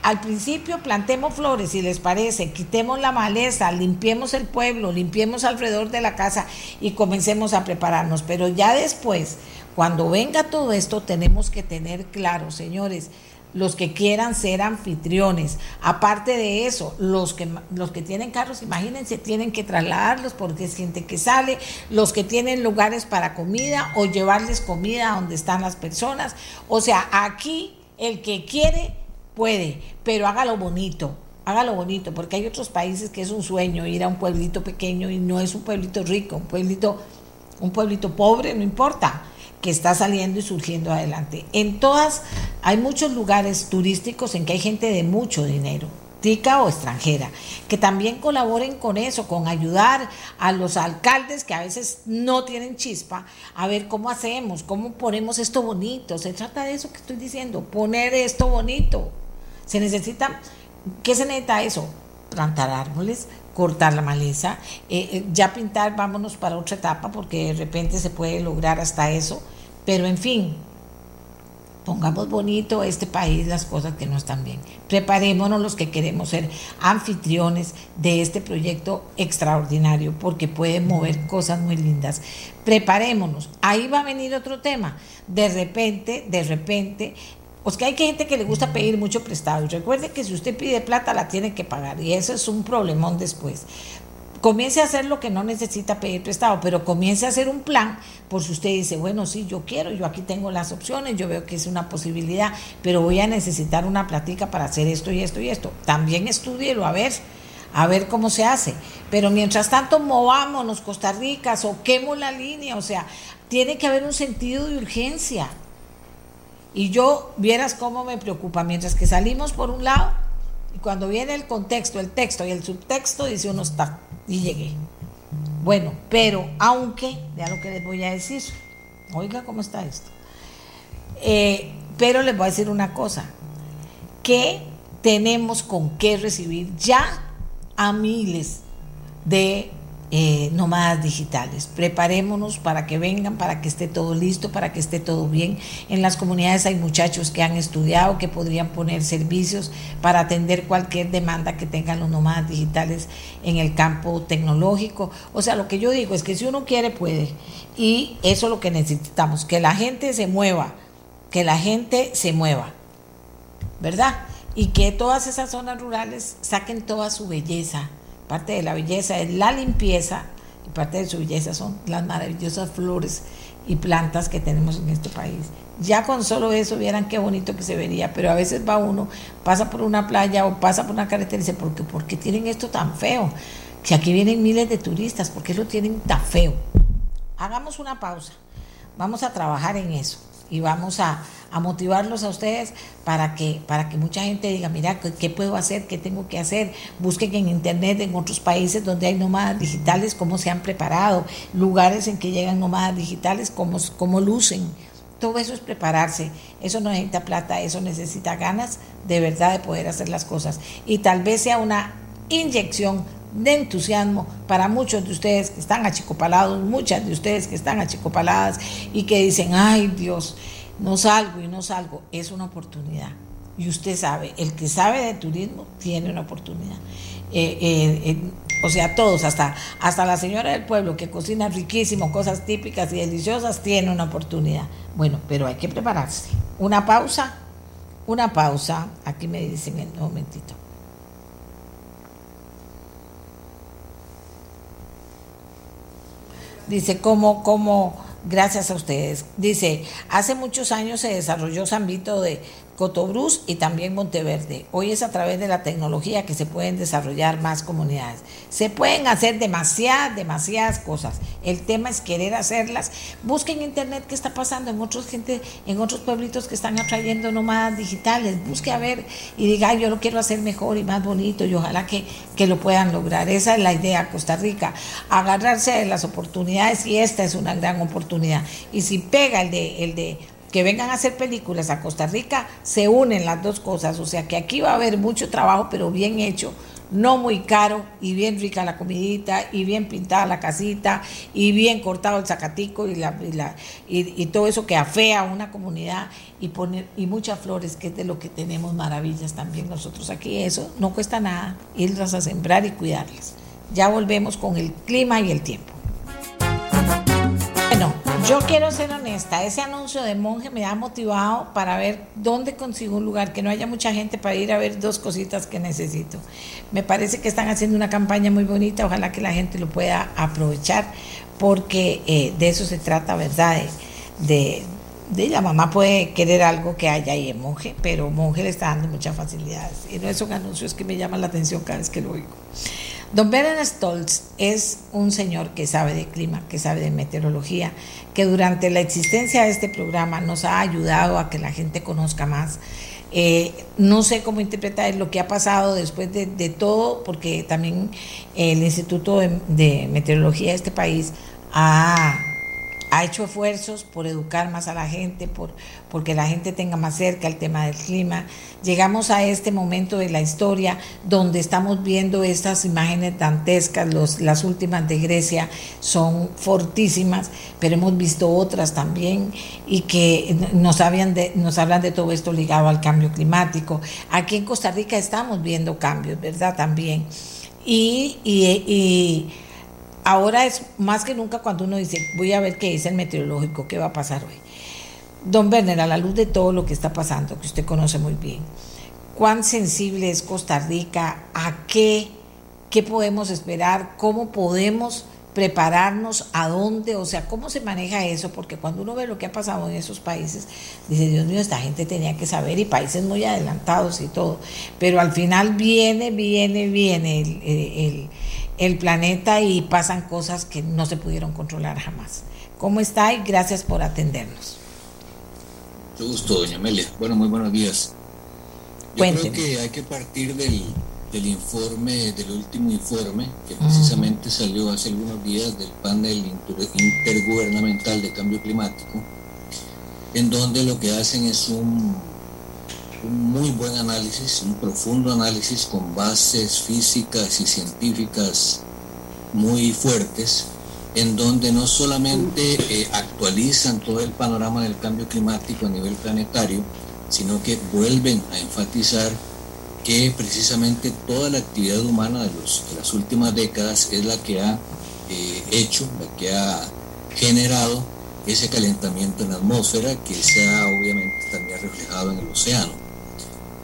Al principio plantemos flores, si les parece, quitemos la maleza, limpiemos el pueblo, limpiemos alrededor de la casa y comencemos a prepararnos. Pero ya después, cuando venga todo esto, tenemos que tener claro, señores, los que quieran ser anfitriones. Aparte de eso, los que, los que tienen carros, imagínense, tienen que trasladarlos porque es gente que sale, los que tienen lugares para comida o llevarles comida a donde están las personas. O sea, aquí el que quiere puede, pero hágalo bonito. Hágalo bonito, porque hay otros países que es un sueño ir a un pueblito pequeño y no es un pueblito rico, un pueblito, un pueblito pobre, no importa que está saliendo y surgiendo adelante. En todas, hay muchos lugares turísticos en que hay gente de mucho dinero, tica o extranjera, que también colaboren con eso, con ayudar a los alcaldes que a veces no tienen chispa, a ver cómo hacemos, cómo ponemos esto bonito. Se trata de eso que estoy diciendo, poner esto bonito. Se necesita, ¿qué se necesita eso? plantar árboles, cortar la maleza, eh, eh, ya pintar, vámonos para otra etapa porque de repente se puede lograr hasta eso, pero en fin, pongamos bonito este país las cosas que no están bien. Preparémonos los que queremos ser anfitriones de este proyecto extraordinario porque puede mover cosas muy lindas. Preparémonos. Ahí va a venir otro tema. De repente, de repente, pues que hay gente que le gusta pedir mucho prestado. Y recuerde que si usted pide plata la tiene que pagar y eso es un problemón después comience a hacer lo que no necesita pedir prestado, pero comience a hacer un plan por si usted dice, bueno, sí, yo quiero, yo aquí tengo las opciones, yo veo que es una posibilidad, pero voy a necesitar una platica para hacer esto y esto y esto. También estudielo, a ver, a ver cómo se hace. Pero mientras tanto, movámonos, Costa Rica, soquemos la línea, o sea, tiene que haber un sentido de urgencia. Y yo, vieras cómo me preocupa, mientras que salimos por un lado, y cuando viene el contexto, el texto y el subtexto, dice uno está y llegué. Bueno, pero aunque, vea lo que les voy a decir, oiga cómo está esto. Eh, pero les voy a decir una cosa, que tenemos con qué recibir ya a miles de eh, nómadas digitales. Preparémonos para que vengan, para que esté todo listo, para que esté todo bien. En las comunidades hay muchachos que han estudiado, que podrían poner servicios para atender cualquier demanda que tengan los nómadas digitales en el campo tecnológico. O sea, lo que yo digo es que si uno quiere, puede. Y eso es lo que necesitamos, que la gente se mueva, que la gente se mueva, ¿verdad? Y que todas esas zonas rurales saquen toda su belleza Parte de la belleza es la limpieza y parte de su belleza son las maravillosas flores y plantas que tenemos en este país. Ya con solo eso vieran qué bonito que se vería, pero a veces va uno, pasa por una playa o pasa por una carretera y dice, ¿por qué, ¿por qué tienen esto tan feo? Que aquí vienen miles de turistas, ¿por qué lo tienen tan feo? Hagamos una pausa, vamos a trabajar en eso y vamos a, motivarlos a ustedes para que, para que mucha gente diga, mira, ¿qué, puedo hacer? ¿Qué tengo que hacer? Busquen en internet en otros países donde hay nómadas digitales, cómo se han preparado, lugares en que llegan nómadas digitales, cómo, cómo lucen. Todo eso es prepararse, eso no necesita plata, eso necesita ganas de verdad de poder hacer las cosas. Y tal vez sea una inyección de entusiasmo para muchos de ustedes que están achicopalados, muchas de ustedes que están achicopaladas y que dicen, ay Dios, no salgo y no salgo, es una oportunidad. Y usted sabe, el que sabe de turismo tiene una oportunidad. Eh, eh, eh, o sea, todos, hasta, hasta la señora del pueblo que cocina riquísimo, cosas típicas y deliciosas, tiene una oportunidad. Bueno, pero hay que prepararse. Una pausa, una pausa. Aquí me dicen en un momentito. Dice, ¿cómo, cómo? Gracias a ustedes. Dice, hace muchos años se desarrolló Zambito de Cotobruz y también Monteverde. Hoy es a través de la tecnología que se pueden desarrollar más comunidades. Se pueden hacer demasiadas, demasiadas cosas. El tema es querer hacerlas. Busquen en internet qué está pasando en otros gente, en otros pueblitos que están atrayendo nómadas digitales. Busque a ver y diga, yo lo quiero hacer mejor y más bonito y ojalá que, que lo puedan lograr. Esa es la idea Costa Rica. Agarrarse de las oportunidades y esta es una gran oportunidad. Y si pega el de, el de que vengan a hacer películas a Costa Rica, se unen las dos cosas. O sea que aquí va a haber mucho trabajo, pero bien hecho, no muy caro y bien rica la comidita y bien pintada la casita y bien cortado el zacatico y, la, y, todo eso que afea a una comunidad y poner y muchas flores que es de lo que tenemos maravillas también nosotros aquí. Eso no cuesta nada irlas a sembrar y cuidarlas. Ya volvemos con el clima y el tiempo yo quiero ser honesta, ese anuncio de monje me ha motivado para ver dónde consigo un lugar, que no haya mucha gente para ir a ver dos cositas que necesito. Me parece que están haciendo una campaña muy bonita, ojalá que la gente lo pueda aprovechar, porque eh, de eso se trata, ¿verdad? De, de, la mamá puede querer algo que haya ahí en monje, pero monje le está dando muchas facilidades. Y no es un anuncio, es que me llama la atención cada vez que lo oigo. Don Beren Stoltz es un señor que sabe de clima, que sabe de meteorología, que durante la existencia de este programa nos ha ayudado a que la gente conozca más. Eh, no sé cómo interpretar lo que ha pasado después de, todo, porque también el Instituto de, Meteorología de este país ha, ha hecho esfuerzos por educar más a la gente, por porque la gente tenga más cerca el tema del clima. Llegamos a este momento de la historia donde estamos viendo estas imágenes dantescas, las últimas de Grecia son fortísimas, pero hemos visto otras también y que nos, hablan de todo esto ligado al cambio climático. Aquí en Costa Rica estamos viendo cambios, ¿verdad? También. y, y ahora es más que nunca cuando uno dice, voy a ver qué dice el meteorológico, qué va a pasar hoy. Don Werner, a la luz de todo lo que está pasando, que usted conoce muy bien, ¿cuán sensible es Costa Rica? ¿A qué? ¿Qué podemos esperar? ¿Cómo podemos prepararnos? ¿A dónde? O sea, ¿cómo se maneja eso? Porque cuando uno ve lo que ha pasado en esos países, dice, Dios mío, esta gente tenía que saber y países muy adelantados y todo. Pero al final viene, viene, viene el el planeta y pasan cosas que no se pudieron controlar jamás. ¿Cómo está? Y gracias por atendernos. Mucho gusto, doña Amelia. Bueno, muy buenos días. Yo creo que hay que partir del, informe, del último informe, que precisamente salió hace algunos días del panel intergubernamental de cambio climático, en donde lo que hacen es un un muy buen análisis, un profundo análisis con bases físicas y científicas muy fuertes, en donde no solamente eh, actualizan todo el panorama del cambio climático a nivel planetario, sino que vuelven a enfatizar que precisamente toda la actividad humana de, los, las últimas décadas es la que ha eh, hecho, la que ha generado ese calentamiento en la atmósfera que se ha obviamente también reflejado en el océano.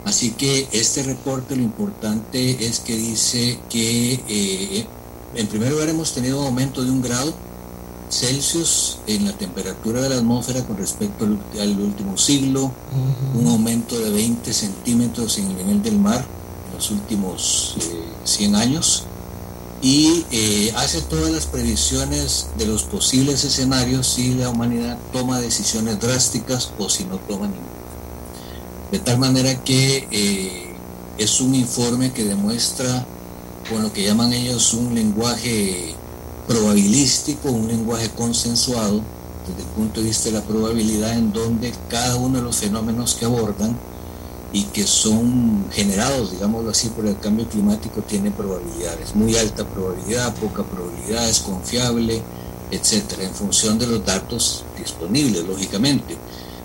Así que este reporte lo importante es que dice que eh, en primer lugar hemos tenido un aumento de un grado Celsius en la temperatura de la atmósfera con respecto al, último siglo, un aumento de 20 centímetros en el nivel del mar en los últimos 100 eh, años y eh, hace todas las previsiones de los posibles escenarios si la humanidad toma decisiones drásticas o si no toma ninguna. De tal manera que eh, es un informe que demuestra con lo que llaman ellos un lenguaje probabilístico, un lenguaje consensuado desde el punto de vista de la probabilidad en donde cada uno de los fenómenos que abordan y que son generados, digámoslo así, por el cambio climático tiene probabilidades, muy alta probabilidad, poca probabilidad, es confiable, etcétera, en función de los datos disponibles, lógicamente.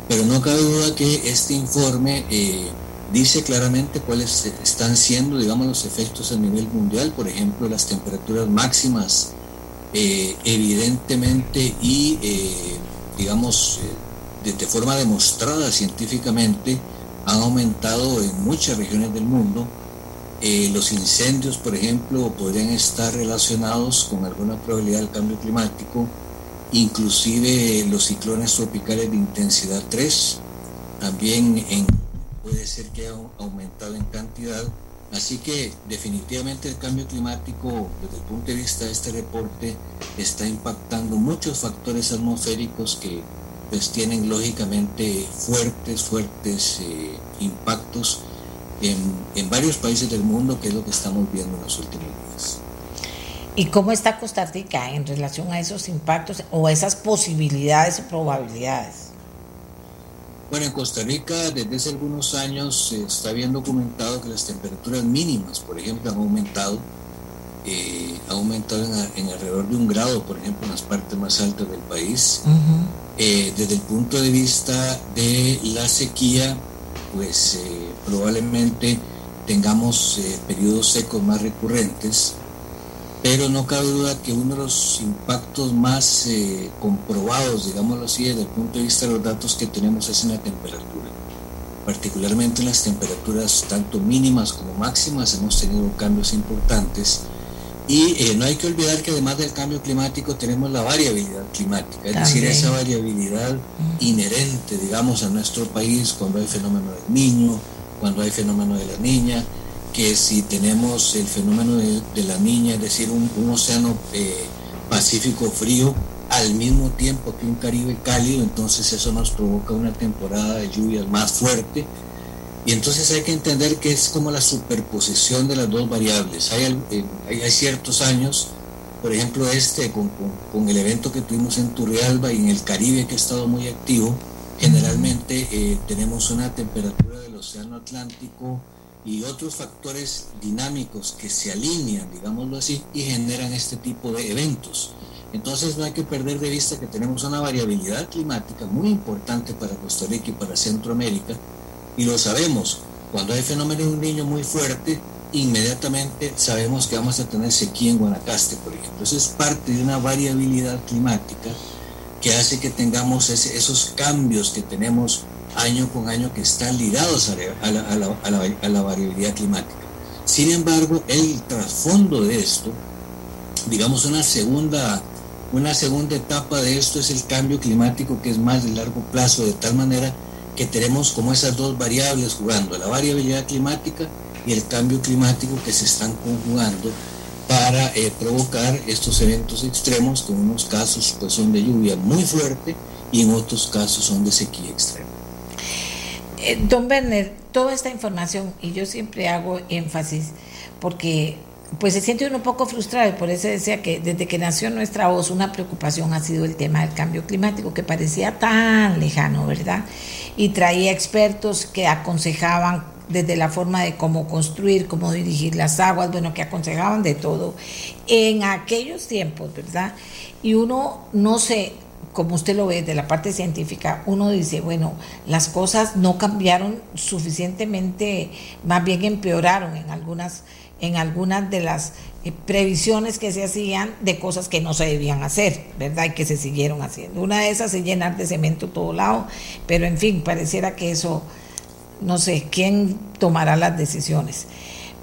Pero no cabe duda que este informe eh, dice claramente cuáles están siendo, digamos, los efectos a nivel mundial, por ejemplo, las temperaturas máximas, eh, evidentemente y, eh, digamos, de, de, forma demostrada científicamente, han aumentado en muchas regiones del mundo. los incendios, por ejemplo, podrían estar relacionados con alguna probabilidad del cambio climático inclusive los ciclones tropicales de intensidad 3 también puede ser que haya aumentado en cantidad. Así que definitivamente el cambio climático desde el punto de vista de este reporte está impactando muchos factores atmosféricos que pues tienen lógicamente fuertes, fuertes eh, impactos en, en varios países del mundo, que es lo que estamos viendo en los últimos. ¿Y cómo está Costa Rica en relación a esos impactos o esas posibilidades o probabilidades? Bueno, en Costa Rica desde hace algunos años se está bien documentado que las temperaturas mínimas, por ejemplo, han aumentado, eh, han aumentado en, alrededor de un grado, por ejemplo, en las partes más altas del país. Eh, desde el punto de vista de la sequía, pues eh, probablemente tengamos periodos secos más recurrentes pero no cabe duda que uno de los impactos más eh, comprobados, digámoslo así, desde el punto de vista de los datos que tenemos es en la temperatura. Particularmente en las temperaturas tanto mínimas como máximas hemos tenido cambios importantes. Y eh, no hay que olvidar que además del cambio climático tenemos la variabilidad climática, es decir, esa variabilidad inherente, digamos, a nuestro país cuando hay fenómeno del niño, cuando hay fenómeno de la niña, que si tenemos el fenómeno de, la niña, es decir, un, océano eh, Pacífico frío, al mismo tiempo que un Caribe cálido, entonces eso nos provoca una temporada de lluvias más fuerte. Y entonces hay que entender que es como la superposición de las dos variables. Hay, eh, hay, ciertos años por ejemplo, este, con, con, el evento que tuvimos en Turrialba y en el Caribe que ha estado muy activo, generalmente eh, tenemos una temperatura del Océano Atlántico y otros factores dinámicos que se alinean, digámoslo así, y generan este tipo de eventos. Entonces no hay que perder de vista que tenemos una variabilidad climática muy importante para Costa Rica y para Centroamérica, y lo sabemos, cuando hay fenómeno de un niño muy fuerte, inmediatamente sabemos que vamos a tener sequía en Guanacaste, por ejemplo. Eso es parte de una variabilidad climática que hace que tengamos esos cambios que tenemos año con año que están ligados a la, variabilidad climática. Sin embargo, el trasfondo de esto, digamos una segunda, una segunda etapa de esto es el cambio climático que es más de largo plazo, de tal manera que tenemos como esas dos variables jugando, la variabilidad climática y el cambio climático que se están conjugando para eh, provocar estos eventos extremos que en unos casos pues, son de lluvia muy fuerte y en otros casos son de sequía extrema. Eh, don Werner, toda esta información, y yo siempre hago énfasis, porque pues se siente uno un poco frustrado, y por eso decía que desde que nació nuestra voz, una preocupación ha sido el tema del cambio climático, que parecía tan lejano, ¿verdad? Y traía expertos que aconsejaban desde la forma de cómo construir, cómo dirigir las aguas, bueno, que aconsejaban de todo en aquellos tiempos, ¿verdad? Y uno no se como usted lo ve de la parte científica, uno dice, bueno, las cosas no cambiaron suficientemente, más bien empeoraron en algunas, en algunas de las eh, previsiones que se hacían de cosas que no se debían hacer, ¿verdad? Y que se siguieron haciendo. Una de esas es llenar de cemento todo lado, pero en fin, pareciera que eso, no sé, ¿quién tomará las decisiones?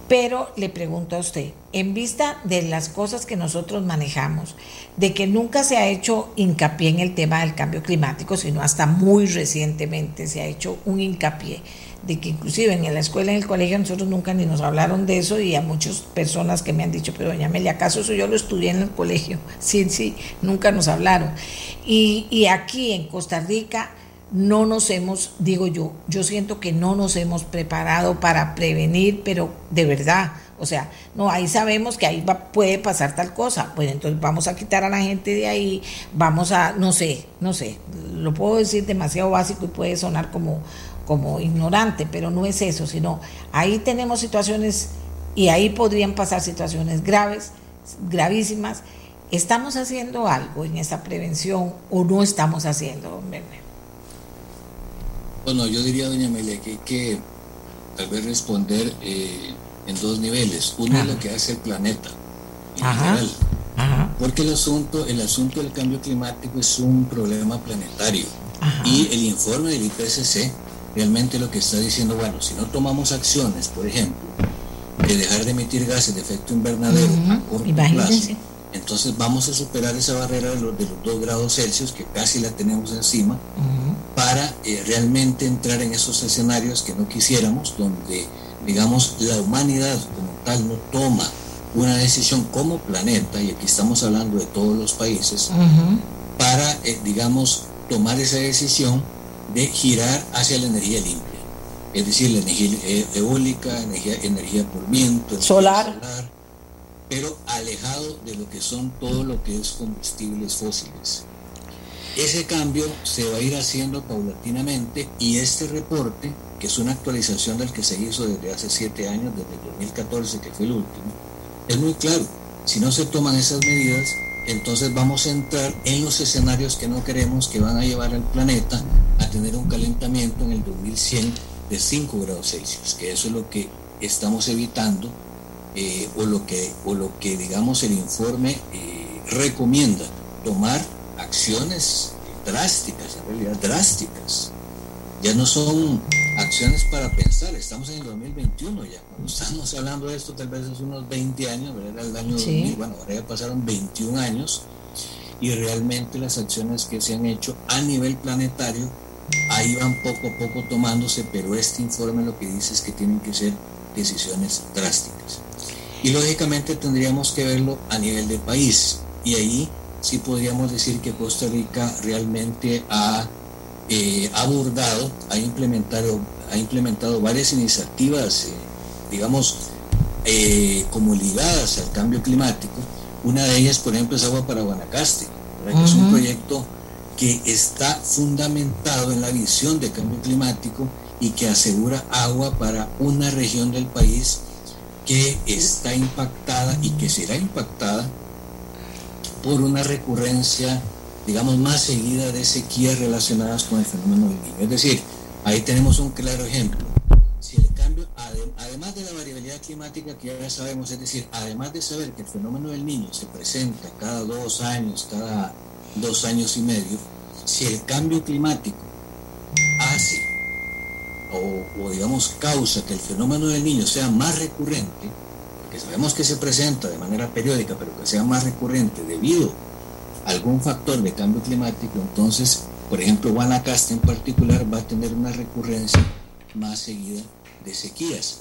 Pero le pregunto a usted, en vista de las cosas que nosotros manejamos, de que nunca se ha hecho hincapié en el tema del cambio climático, sino hasta muy recientemente se ha hecho un hincapié de que inclusive en la escuela, en el colegio, nosotros nunca ni nos hablaron de eso y a muchas personas que me han dicho, pero doña Amelia, ¿acaso eso yo lo estudié en el colegio? Sí, sí, nunca nos hablaron. Y, y aquí en Costa Rica no nos hemos, digo yo, yo siento que no nos hemos preparado para prevenir, pero de verdad, o sea, no, ahí sabemos que ahí va, puede pasar tal cosa, pues entonces vamos a quitar a la gente de ahí, vamos a, no sé, no sé, lo puedo decir demasiado básico y puede sonar como, como ignorante, pero no es eso, sino ahí tenemos situaciones y ahí podrían pasar situaciones graves, gravísimas. ¿Estamos haciendo algo en esa prevención o no estamos haciendo, bueno, yo diría, doña Amelia, que hay que tal vez responder eh, en dos niveles. Uno es lo que hace el planeta en general. Porque el asunto, el asunto del cambio climático es un problema planetario. Y el informe del IPCC realmente lo que está diciendo, bueno, si no tomamos acciones, por ejemplo, de dejar de emitir gases de efecto invernadero a corto plazo, entonces vamos a superar esa barrera de los, de los 2 grados Celsius, que casi la tenemos encima, para eh, realmente entrar en esos escenarios que no quisiéramos, donde, digamos, la humanidad como tal no toma una decisión como planeta, y aquí estamos hablando de todos los países, para, eh, digamos, tomar esa decisión de girar hacia la energía limpia. Es decir, la energía eh, eólica, energía, energía por viento, solar, solar pero alejado de lo que son todo lo que es combustibles fósiles. Ese cambio se va a ir haciendo paulatinamente y este reporte, que es una actualización del que se hizo desde hace siete años, desde el 2014, que fue el último, es muy claro. Si no se toman esas medidas, entonces vamos a entrar en los escenarios que no queremos que van a llevar al planeta a tener un calentamiento en el 2100 de 5 grados Celsius, que eso es lo que estamos evitando eh, o, lo que, o lo que digamos el informe eh, recomienda, tomar acciones drásticas, en realidad drásticas. Ya no son acciones para pensar, estamos en el 2021 ya. Cuando estamos hablando de esto, tal vez hace unos 20 años, era el año 2000, bueno, ahora ya pasaron 21 años y realmente las acciones que se han hecho a nivel planetario ahí van poco a poco tomándose, pero este informe lo que dice es que tienen que ser decisiones drásticas. Y lógicamente tendríamos que verlo a nivel de país. Y ahí sí podríamos decir que Costa Rica realmente ha eh, abordado, ha implementado, ha implementado varias iniciativas, eh, digamos, eh, como ligadas al cambio climático, Una de ellas, por ejemplo, es Agua para Guanacaste, que es un proyecto que está fundamentado en la visión de cambio climático y que asegura agua para una región del país que está impactada y que será impactada por una recurrencia, digamos, más seguida de sequías relacionadas con el fenómeno del niño. Es decir, ahí tenemos un claro ejemplo. Si el cambio, además de la variabilidad climática que ya sabemos, es decir, además de saber que el fenómeno del niño se presenta cada dos años, cada dos años y medio, si el cambio climático hace o, digamos causa que el fenómeno del niño sea más recurrente, porque sabemos que se presenta de manera periódica, pero que sea más recurrente debido a algún factor de cambio climático, entonces, por ejemplo, Guanacaste en particular va a tener una recurrencia más seguida de sequías.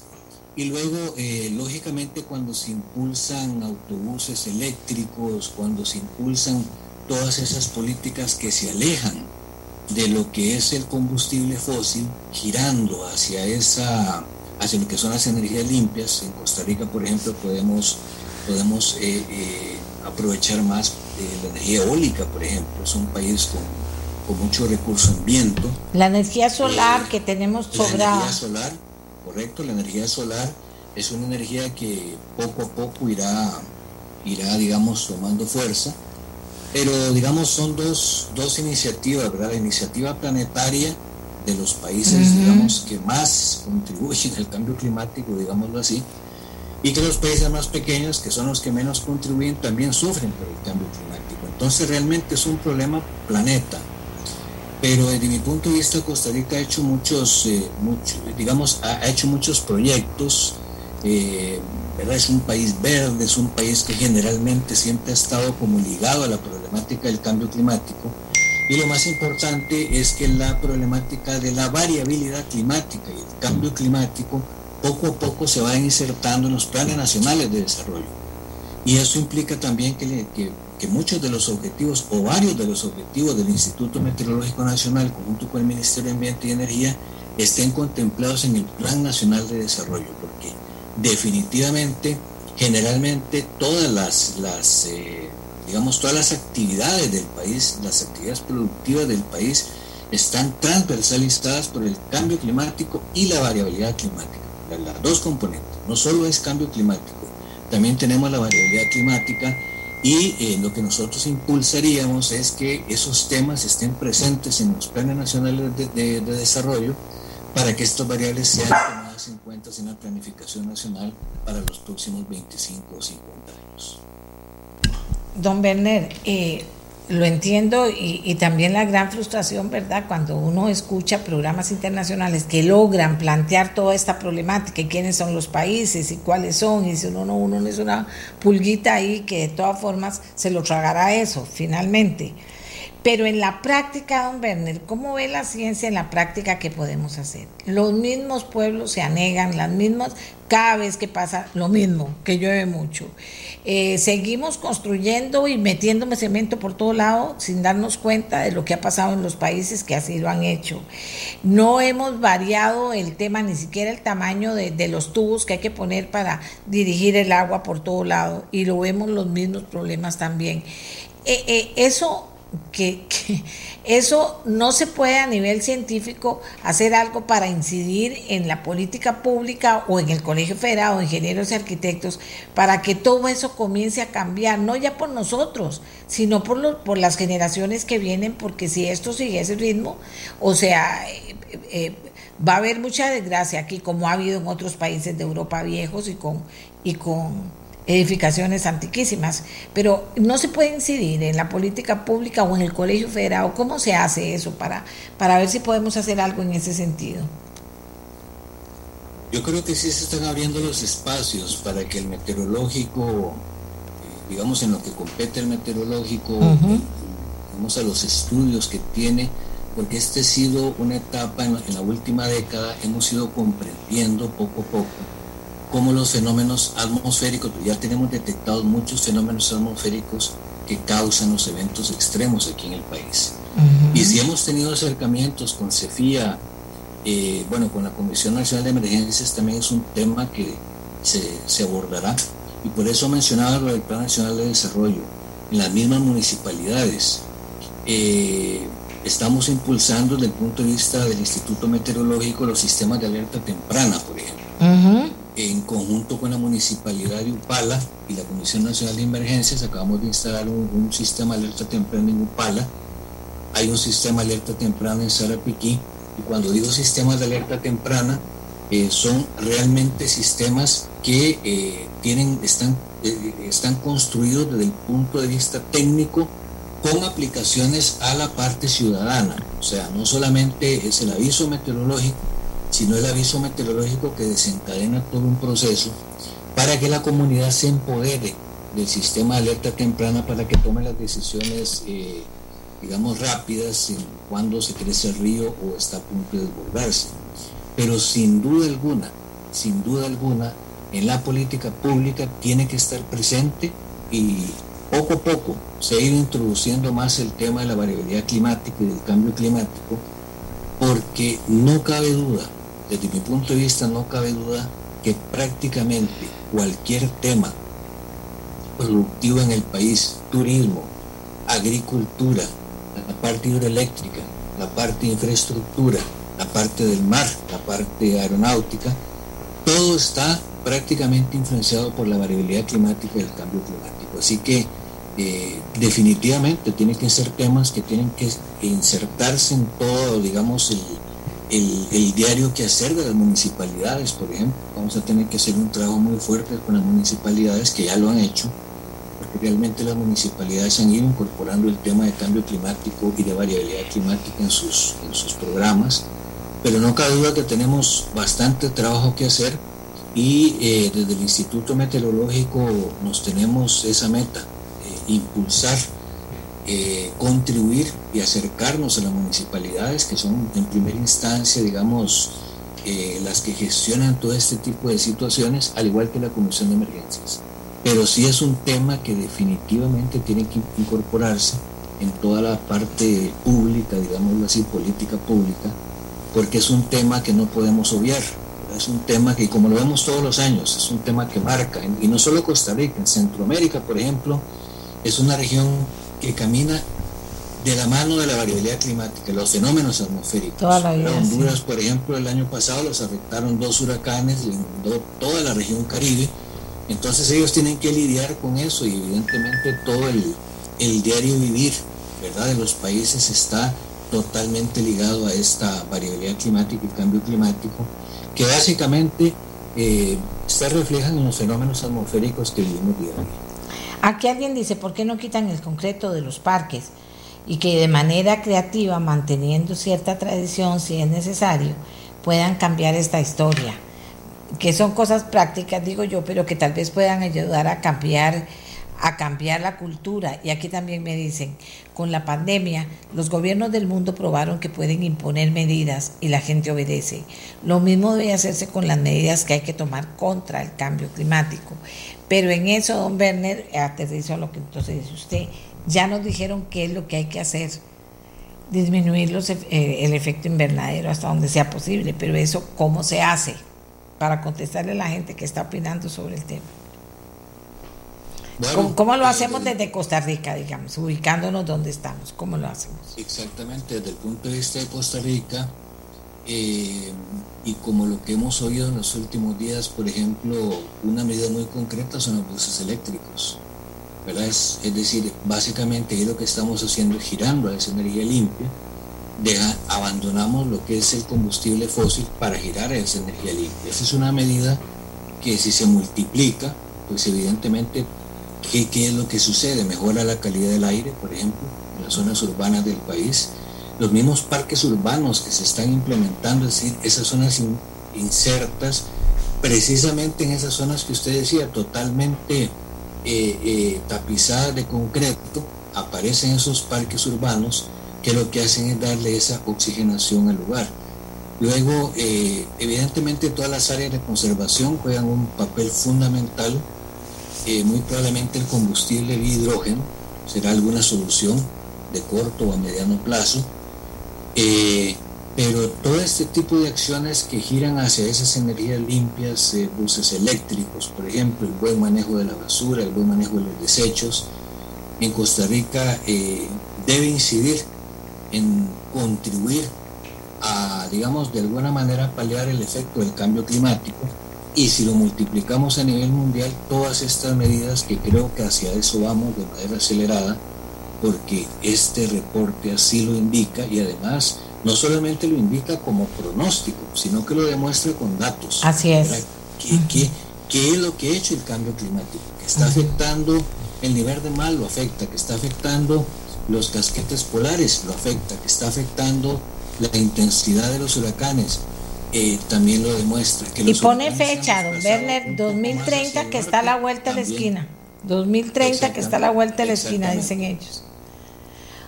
Y luego, eh, lógicamente, cuando se impulsan autobuses eléctricos, cuando se impulsan todas esas políticas que se alejan de lo que es el combustible fósil girando hacia esa hacia lo que son las energías limpias. En Costa Rica por ejemplo podemos podemos eh, eh, aprovechar más la energía eólica por ejemplo. Es un país con, con mucho recurso en viento. La energía solar eh, que tenemos sobrada la energía solar correcto la energía solar es una energía que poco a poco irá irá digamos tomando fuerza pero digamos son dos, dos iniciativas, ¿verdad? La iniciativa planetaria de los países, digamos, que más contribuyen al cambio climático, digámoslo así, y que los países más pequeños, que son los que menos contribuyen, también sufren por el cambio climático. Entonces realmente es un problema planeta. Pero desde mi punto de vista, Costa Rica ha hecho muchos, eh, digamos, ha, hecho muchos proyectos eh, es un país verde, es un país que generalmente siempre ha estado como ligado a la problemática del cambio climático. Y lo más importante es que la problemática de la variabilidad climática y el cambio climático poco a poco se va insertando en los planes nacionales de desarrollo. Y eso implica también que, que, muchos de los objetivos o varios de los objetivos del Instituto Meteorológico Nacional, junto con el Ministerio de Ambiente y Energía, estén contemplados en el Plan Nacional de Desarrollo, porque definitivamente, generalmente todas las, las eh, digamos, todas las actividades del país, las actividades productivas del país, están transversalizadas por el cambio climático y la variabilidad climática. Las dos componentes. No solo es cambio climático, también tenemos la variabilidad climática y eh, lo que nosotros impulsaríamos es que esos temas estén presentes en los planes nacionales de desarrollo para que estas variables sean cuenta en la planificación nacional para los próximos 25 o 50 años. Don Werner, eh, lo entiendo y, y, también la gran frustración, ¿verdad? Cuando uno escucha programas internacionales que logran plantear toda esta problemática y quiénes son los países y cuáles son, y si uno no, uno no es una pulguita ahí que de todas formas se lo tragará eso finalmente. Pero en la práctica, don Werner, ¿cómo ve la ciencia en la práctica que podemos hacer? Los mismos pueblos se anegan, las mismas, cada vez que pasa lo mismo, que llueve mucho. Eh, seguimos construyendo y metiéndome cemento por todo lado sin darnos cuenta de lo que ha pasado en los países que así lo han hecho. No hemos variado el tema, ni siquiera el tamaño de, los tubos que hay que poner para dirigir el agua por todo lado y lo vemos los mismos problemas también. Eh, eh, eso que, eso no se puede a nivel científico hacer algo para incidir en la política pública o en el Colegio Federal o ingenieros y arquitectos para que todo eso comience a cambiar, no ya por nosotros, sino por, por las generaciones que vienen, porque si esto sigue ese ritmo, o sea, eh, eh, va a haber mucha desgracia aquí, como ha habido en otros países de Europa viejos y con, y con edificaciones antiquísimas, pero no se puede incidir en la política pública o en el colegio federal. ¿Cómo se hace eso para, para ver si podemos hacer algo en ese sentido? Yo creo que sí se están abriendo los espacios para que el meteorológico, eh, digamos en lo que compete el meteorológico, vamos a los estudios que tiene, porque este ha sido una etapa en la última década, hemos ido comprendiendo poco a poco como los fenómenos atmosféricos, ya tenemos detectados muchos fenómenos atmosféricos que causan los eventos extremos aquí en el país. Y si hemos tenido acercamientos con CEFIA, eh, bueno, con la Comisión Nacional de Emergencias también es un tema que se, se abordará, Y por eso mencionaba lo del Plan Nacional de Desarrollo. En las mismas municipalidades eh, estamos impulsando desde el punto de vista del Instituto Meteorológico los sistemas de alerta temprana, por ejemplo. En conjunto con la Municipalidad de Upala y la Comisión Nacional de Emergencias acabamos de instalar un, sistema de alerta temprana en Upala. Hay un sistema de alerta temprana en Sarapiquí. Y cuando digo sistemas de alerta temprana, eh, son realmente sistemas que eh, tienen, están, eh, están construidos desde el punto de vista técnico con aplicaciones a la parte ciudadana. O sea, no solamente es el aviso meteorológico, sino el aviso meteorológico que desencadena todo un proceso para que la comunidad se empodere del sistema de alerta temprana para que tome las decisiones, digamos, rápidas en cuando se crece el río o está a punto de desbordarse. Pero sin duda alguna, sin duda alguna, en la política pública tiene que estar presente y poco a poco se ha ido introduciendo más el tema de la variabilidad climática y del cambio climático, porque no cabe duda, desde mi punto de vista no cabe duda que prácticamente cualquier tema productivo en el país, turismo, agricultura, la parte hidroeléctrica, la parte de infraestructura, la parte del mar, la parte aeronáutica, todo está prácticamente influenciado por la variabilidad climática y el cambio climático. Así que eh, definitivamente tienen que ser temas que tienen que insertarse en todo, digamos, el, el, diario que hacer de las municipalidades, por ejemplo. Vamos a tener que hacer un trabajo muy fuerte con las municipalidades que ya lo han hecho, porque realmente las municipalidades han ido incorporando el tema de cambio climático y de variabilidad climática en sus, en sus programas pero no cabe duda que tenemos bastante trabajo que hacer y eh, desde el Instituto Meteorológico nos tenemos esa meta, eh, impulsar, eh, contribuir y acercarnos a las municipalidades que son en primera instancia, digamos, las que gestionan todo este tipo de situaciones, al igual que la Comisión de Emergencias. Pero sí es un tema que definitivamente tiene que incorporarse en toda la parte pública, digámoslo así, política pública, porque es un tema que no podemos obviar. Es un tema que, como lo vemos todos los años, es un tema que marca, y no solo Costa Rica, en Centroamérica, por ejemplo, es una región que camina de la mano de la variabilidad climática, los fenómenos atmosféricos. Toda Honduras, por ejemplo, el año pasado los afectaron dos huracanes, inundó toda la región Caribe, entonces ellos tienen que lidiar con eso y evidentemente todo el, el diario vivir, ¿verdad?, de los países está totalmente ligado a esta variabilidad climática y cambio climático, que básicamente eh, se reflejan en los fenómenos atmosféricos que vivimos día a día. Aquí alguien dice, ¿por qué no quitan el concreto de los parques? Y que de manera creativa, manteniendo cierta tradición, si es necesario, puedan cambiar esta historia. Que son cosas prácticas, digo yo, pero que tal vez puedan ayudar a cambiar a cambiar la cultura. Y aquí también me dicen, con la pandemia, los gobiernos del mundo probaron que pueden imponer medidas y la gente obedece. Lo mismo debe hacerse con las medidas que hay que tomar contra el cambio climático. Pero en eso, don Werner, aterrizo a lo que entonces dice usted, ya nos dijeron qué es lo que hay que hacer disminuir los, eh, el efecto invernadero hasta donde sea posible, pero eso cómo se hace para contestarle a la gente que está opinando sobre el tema. ¿Cómo, lo hacemos desde Costa Rica, digamos, ubicándonos donde estamos? ¿Cómo lo hacemos? Exactamente, desde el punto de vista de Costa Rica, eh, y como lo que hemos oído en los últimos días, por ejemplo, una medida muy concreta son los buses eléctricos. ¿verdad? Es, decir, básicamente lo que estamos haciendo es girando a esa energía limpia, deja, abandonamos lo que es el combustible fósil para girar a esa energía limpia. Esa es una medida que si se multiplica, pues evidentemente ¿Qué, es lo que sucede? Mejora la calidad del aire, por ejemplo, en las zonas urbanas del país. Los mismos parques urbanos que se están implementando, es decir, esas zonas insertas, precisamente en esas zonas que usted decía, totalmente eh, eh, tapizadas de concreto, aparecen esos parques urbanos que lo que hacen es darle esa oxigenación al lugar. Luego, eh, evidentemente todas las áreas de conservación juegan un papel fundamental eh, muy probablemente el combustible de hidrógeno será alguna solución de corto o a mediano plazo. Eh, pero todo este tipo de acciones que giran hacia esas energías limpias, eh, buses eléctricos, por ejemplo, el buen manejo de la basura, el buen manejo de los desechos, en Costa Rica eh, debe incidir en contribuir a, digamos, de alguna manera paliar el efecto del cambio climático. Y si lo multiplicamos a nivel mundial, todas estas medidas que creo que hacia eso vamos de manera acelerada, porque este reporte así lo indica y además no solamente lo indica como pronóstico, sino que lo demuestra con datos. Así es. ¿Qué, qué, es lo que ha hecho el cambio climático? Que está afectando el nivel de mal, lo afecta, que está afectando los casquetes polares, lo afecta, que está afectando la intensidad de los huracanes, eh, también lo demuestra. y pone fecha, don Werner, 2030 que está a la vuelta de la esquina. 2030 que está a la vuelta de la esquina, dicen ellos.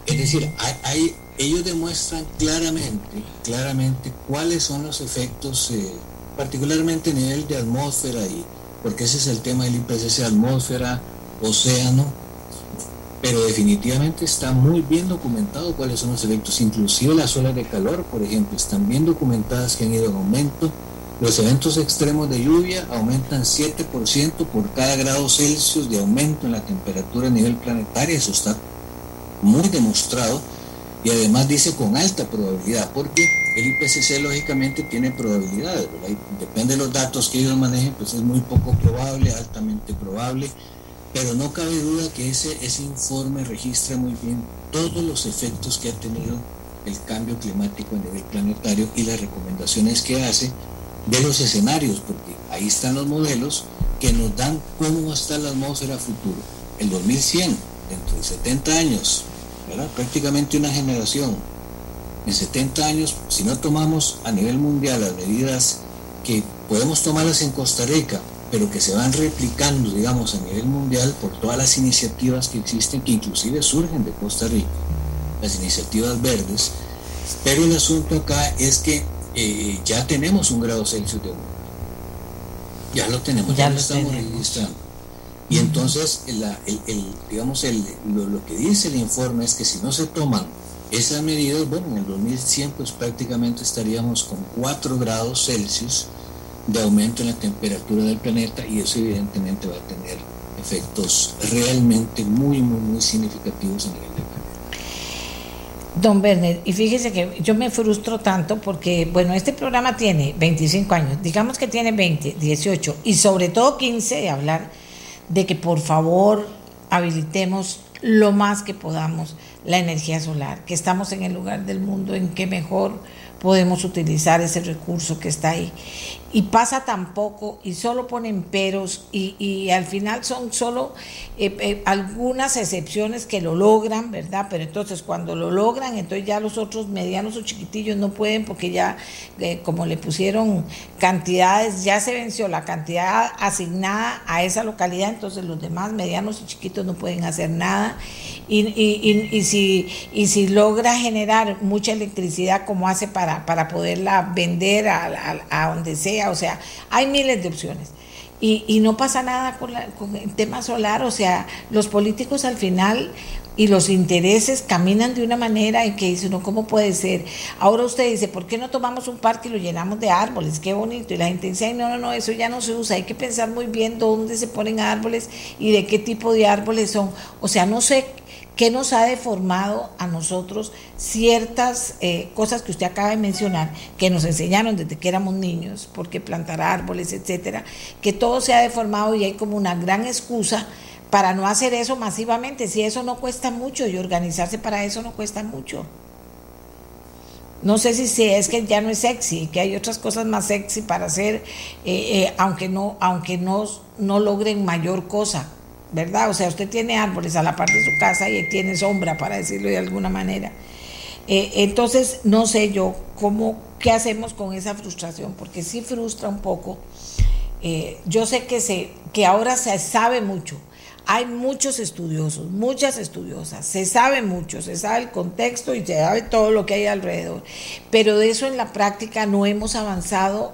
Es decir, hay, ellos demuestran claramente, claramente cuáles son los efectos, eh, particularmente a nivel de atmósfera, y porque ese es el tema del IPCC, atmósfera, océano, pero definitivamente está muy bien documentado cuáles son los efectos, inclusive las olas de calor, por ejemplo, están bien documentadas que han ido en aumento. Los eventos extremos de lluvia aumentan 7% por cada grado Celsius de aumento en la temperatura a nivel planetario, eso está muy demostrado y además dice con alta probabilidad, porque el IPCC lógicamente tiene probabilidades, depende de los datos que ellos manejen, pues es muy poco probable, altamente probable, pero no cabe duda que ese, ese informe registra muy bien todos los efectos que ha tenido el cambio climático a nivel planetario y las recomendaciones que hace de los escenarios, porque ahí están los modelos que nos dan cómo va a estar la atmósfera futuro. El 2100, dentro de 70 años, prácticamente una generación. En 70 años, si no tomamos a nivel mundial las medidas que podemos tomarlas en Costa Rica, pero que se van replicando, digamos, a nivel mundial por todas las iniciativas que existen, que inclusive surgen de Costa Rica, las iniciativas verdes. Pero el asunto acá es que eh, ya tenemos un grado Celsius de aumento. Ya lo tenemos, ya, lo estamos registrando. Y entonces, el, digamos, el, lo, que dice el informe es que si no se toman esas medidas, bueno, en el 2100 pues prácticamente estaríamos con 4 grados Celsius de aumento en la temperatura del planeta y eso evidentemente va a tener efectos realmente muy, muy, muy significativos a nivel de planeta. Don Werner, y fíjese que yo me frustro tanto porque, bueno, este programa tiene 25 años, digamos que tiene 20, 18 y sobre todo 15 de hablar de que por favor habilitemos lo más que podamos la energía solar, que estamos en el lugar del mundo en que mejor podemos utilizar ese recurso que está ahí y pasa tan poco y solo ponen peros y, y al final son solo eh, eh, algunas excepciones que lo logran, ¿verdad? Pero entonces cuando lo logran, entonces ya los otros medianos o chiquitillos no pueden porque ya eh, como le pusieron cantidades, ya se venció la cantidad asignada a esa localidad, entonces los demás medianos y chiquitos no pueden hacer nada y, y, y, si, y si logra generar mucha electricidad como hace para, para poderla vender a, a, a donde sea, o sea, hay miles de opciones. Y, y no pasa nada con, con, el tema solar, o sea, los políticos al final y los intereses caminan de una manera en que dice no, ¿cómo puede ser? Ahora usted dice, ¿por qué no tomamos un parque y lo llenamos de árboles? Qué bonito. Y la gente dice, no, no, no, eso ya no se usa, hay que pensar muy bien dónde se ponen árboles y de qué tipo de árboles son. O sea, no sé ¿Qué nos ha deformado a nosotros ciertas eh, cosas que usted acaba de mencionar, que nos enseñaron desde que éramos niños, porque plantar árboles, etcétera, que todo se ha deformado y hay como una gran excusa para no hacer eso masivamente, si eso no cuesta mucho y organizarse para eso no cuesta mucho. No sé si, es que ya no es sexy, que hay otras cosas más sexy para hacer, eh, eh, aunque no, aunque no, no logren mayor cosa ¿verdad? O sea, usted tiene árboles a la parte de su casa y tiene sombra, para decirlo de alguna manera. Eh, entonces, no sé yo cómo, qué hacemos con esa frustración, porque sí frustra un poco. Eh, yo sé que, se, que ahora se sabe mucho, hay muchos estudiosos, muchas estudiosas, se sabe mucho, se sabe el contexto y se sabe todo lo que hay alrededor, pero de eso en la práctica no hemos avanzado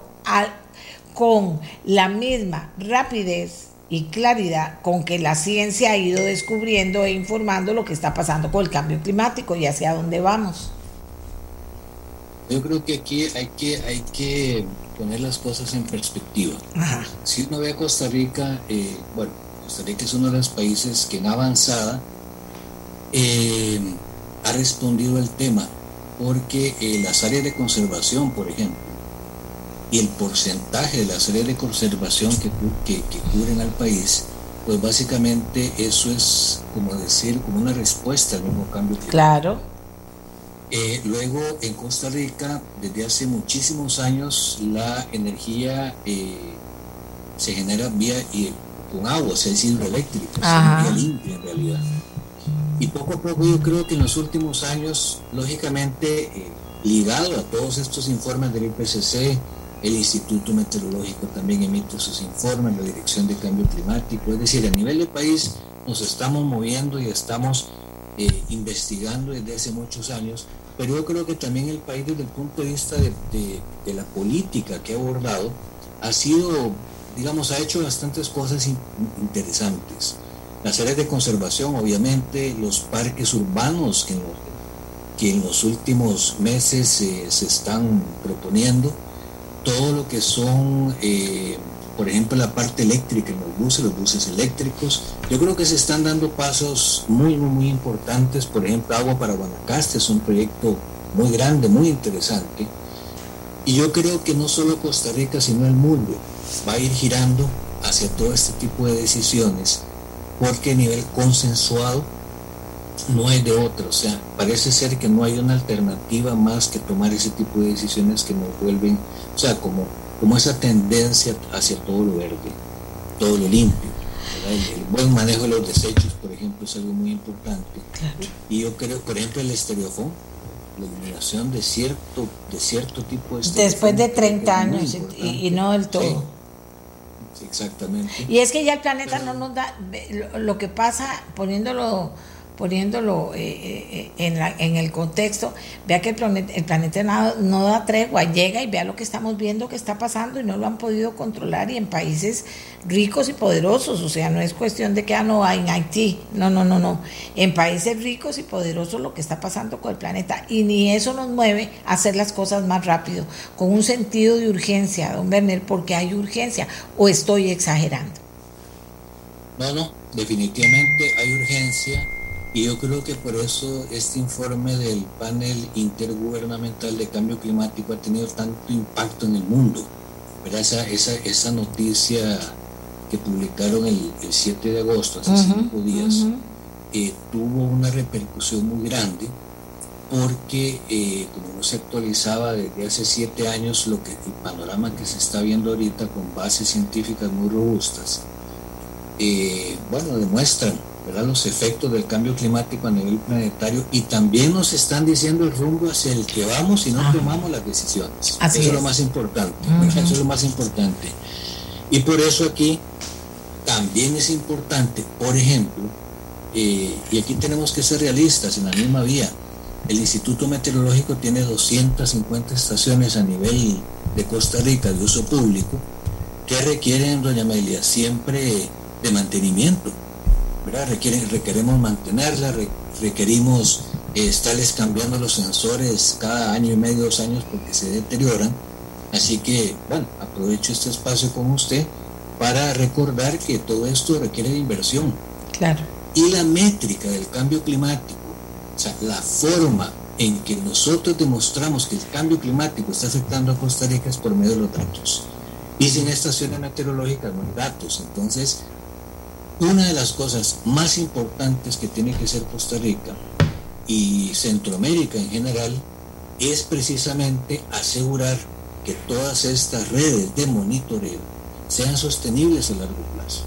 con la misma rapidez y claridad con que la ciencia ha ido descubriendo e informando lo que está pasando con el cambio climático y hacia dónde vamos. Yo creo que aquí hay que, hay que poner las cosas en perspectiva. Si uno ve a Costa Rica, eh, bueno, Costa Rica es uno de los países que en avanzada eh, ha respondido al tema, porque eh, las áreas de conservación, por ejemplo, y el porcentaje de las áreas de conservación que, que, que cubren al país, pues básicamente eso es como decir, como una respuesta al mismo cambio climático. Claro eh, luego, en Costa Rica, desde hace muchísimos años, la energía eh, se genera vía con agua, o sea, es hidroeléctrica, vía limpia en realidad. Y poco a poco yo creo que en los últimos años, lógicamente, eh, ligado a todos estos informes del IPCC, el Instituto Meteorológico también emite sus informes, la Dirección de Cambio Climático, es decir, a nivel del país nos estamos moviendo y estamos eh, investigando desde hace muchos años, pero yo creo que también el país desde el punto de vista de, la política que ha abordado ha sido, digamos, ha hecho bastantes cosas interesantes. Las áreas de conservación, obviamente, los parques urbanos que, que en los últimos meses se están proponiendo, todo lo que son eh, por ejemplo, la parte eléctrica en los buses, los buses eléctricos. Yo creo que se están dando pasos muy, muy, muy importantes. Por ejemplo, Agua para Guanacaste es un proyecto muy grande, muy interesante. Y yo creo que no solo Costa Rica, sino el mundo va a ir girando hacia todo este tipo de decisiones, porque a nivel consensuado no hay de otro. O sea, parece ser que no hay una alternativa más que tomar ese tipo de decisiones que nos vuelven, o sea, como como esa tendencia hacia todo lo verde, todo lo limpio. El, buen manejo de los desechos, por ejemplo, es algo muy importante. Y yo creo, por ejemplo, el estereofón, la eliminación de cierto, de cierto tipo de Después de 30 años y, no del todo. exactamente. Y es que ya el planeta no nos da, lo que pasa, poniéndolo poniéndolo eh, eh, en, la, en, el contexto, vea que el planeta, el planeta no, da tregua, llega y vea lo que estamos viendo que está pasando y no lo han podido controlar y en países ricos y poderosos, o sea, no es cuestión de que ah, no en Haití, no, no, no, no, en países ricos y poderosos lo que está pasando con el planeta y ni eso nos mueve a hacer las cosas más rápido, con un sentido de urgencia, don Werner, porque hay urgencia o estoy exagerando. No, no, definitivamente hay urgencia y yo creo que por eso este informe del panel intergubernamental de cambio climático ha tenido tanto impacto en el mundo. Esa, esa, esa noticia que publicaron el, 7 de agosto, hace cinco días, eh, tuvo una repercusión muy grande porque eh, como no se actualizaba desde hace siete años lo que el panorama que se está viendo ahorita con bases científicas muy robustas, eh, bueno, demuestran los efectos del cambio climático a nivel planetario y también nos están diciendo el rumbo hacia el que vamos y no tomamos las decisiones. eso es. lo más importante. Eso es lo más importante. Y por eso aquí también es importante, por ejemplo, eh, y aquí tenemos que ser realistas en la misma vía, el Instituto Meteorológico tiene 250 estaciones a nivel de Costa Rica de uso público que requieren, doña Amelia, siempre de mantenimiento Requieren, requeremos mantenerla, requerimos eh, estarles cambiando los sensores cada año y medio, dos años porque se deterioran. Así que, bueno, aprovecho este espacio con usted para recordar que todo esto requiere de inversión. Claro. Y la métrica del cambio climático, o sea, la forma en que nosotros demostramos que el cambio climático está afectando a Costa Rica es por medio de los datos. Y sin estaciones meteorológicas no hay datos. Entonces, una de las cosas más importantes que tiene que ser Costa Rica y Centroamérica en general es precisamente asegurar que todas estas redes de monitoreo sean sostenibles a largo plazo.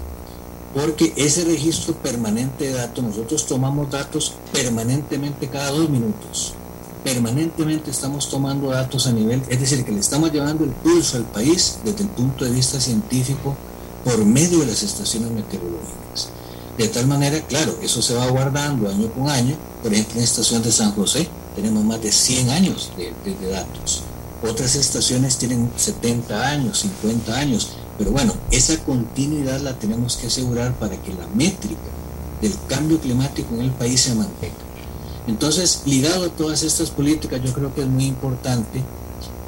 Porque ese registro permanente de datos, nosotros tomamos datos permanentemente cada dos minutos. Permanentemente estamos tomando datos a nivel, es decir, que le estamos llevando el pulso al país desde el punto de vista científico por medio de las estaciones meteorológicas. De tal manera, claro, eso se va guardando año con año. Por ejemplo, en la estación de San José tenemos más de 100 años de, datos. Otras estaciones tienen 70 años, 50 años. Pero bueno, esa continuidad la tenemos que asegurar para que la métrica del cambio climático en el país se mantenga. Entonces, ligado a todas estas políticas, yo creo que es muy importante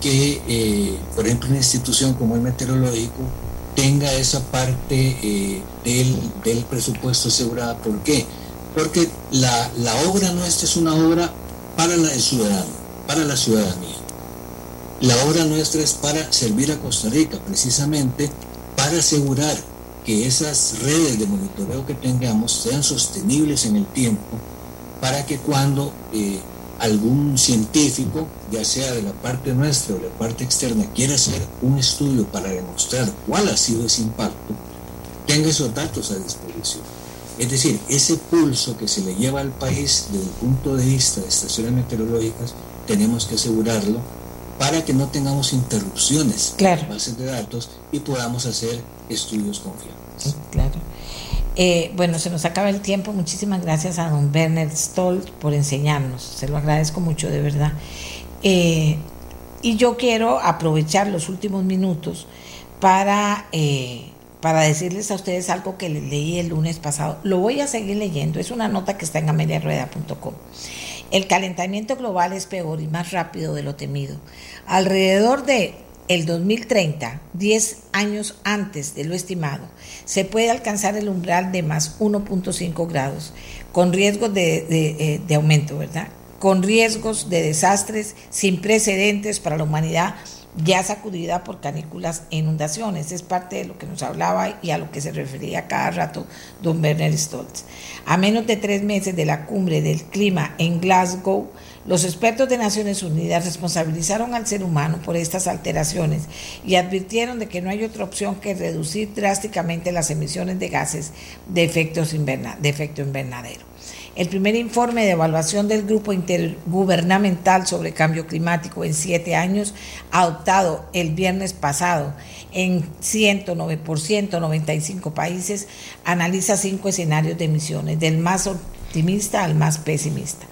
que, eh, por ejemplo, una institución como el meteorológico tenga esa parte eh, del, presupuesto asegurada. ¿Por qué? Porque la, obra nuestra es una obra para la, ciudadano, para la ciudadanía. La obra nuestra es para servir a Costa Rica, precisamente para asegurar que esas redes de monitoreo que tengamos sean sostenibles en el tiempo, para que cuando eh, algún científico, ya sea de la parte nuestra o de la parte externa, quiera hacer un estudio para demostrar cuál ha sido ese impacto, tenga esos datos a disposición. Es decir, ese pulso que se le lleva al país desde el punto de vista de estaciones meteorológicas, tenemos que asegurarlo para que no tengamos interrupciones claro. en bases de datos y podamos hacer estudios confiables. Claro. Eh, bueno, se nos acaba el tiempo. Muchísimas gracias a don Bernard Stoll por enseñarnos. Se lo agradezco mucho, de verdad. Eh, y yo quiero aprovechar los últimos minutos para, eh, para decirles a ustedes algo que les leí el lunes pasado. Lo voy a seguir leyendo. Es una nota que está en ameliarueda.com. El calentamiento global es peor y más rápido de lo temido. Alrededor de el 2030, 10 años antes de lo estimado, se puede alcanzar el umbral de más 1.5 grados, con riesgos de, de, aumento, ¿verdad? Con riesgos de desastres sin precedentes para la humanidad ya sacudida por canículas e inundaciones. Es parte de lo que nos hablaba y a lo que se refería cada rato don Werner Stoltz. A menos de tres meses de la cumbre del clima en Glasgow, los expertos de Naciones Unidas responsabilizaron al ser humano por estas alteraciones y advirtieron de que no hay otra opción que reducir drásticamente las emisiones de gases de, efecto invernadero. El primer informe de evaluación del Grupo Intergubernamental sobre Cambio Climático en siete años, adoptado el viernes pasado en 109 por 195 países, analiza cinco escenarios de emisiones, del más optimista al más pesimista.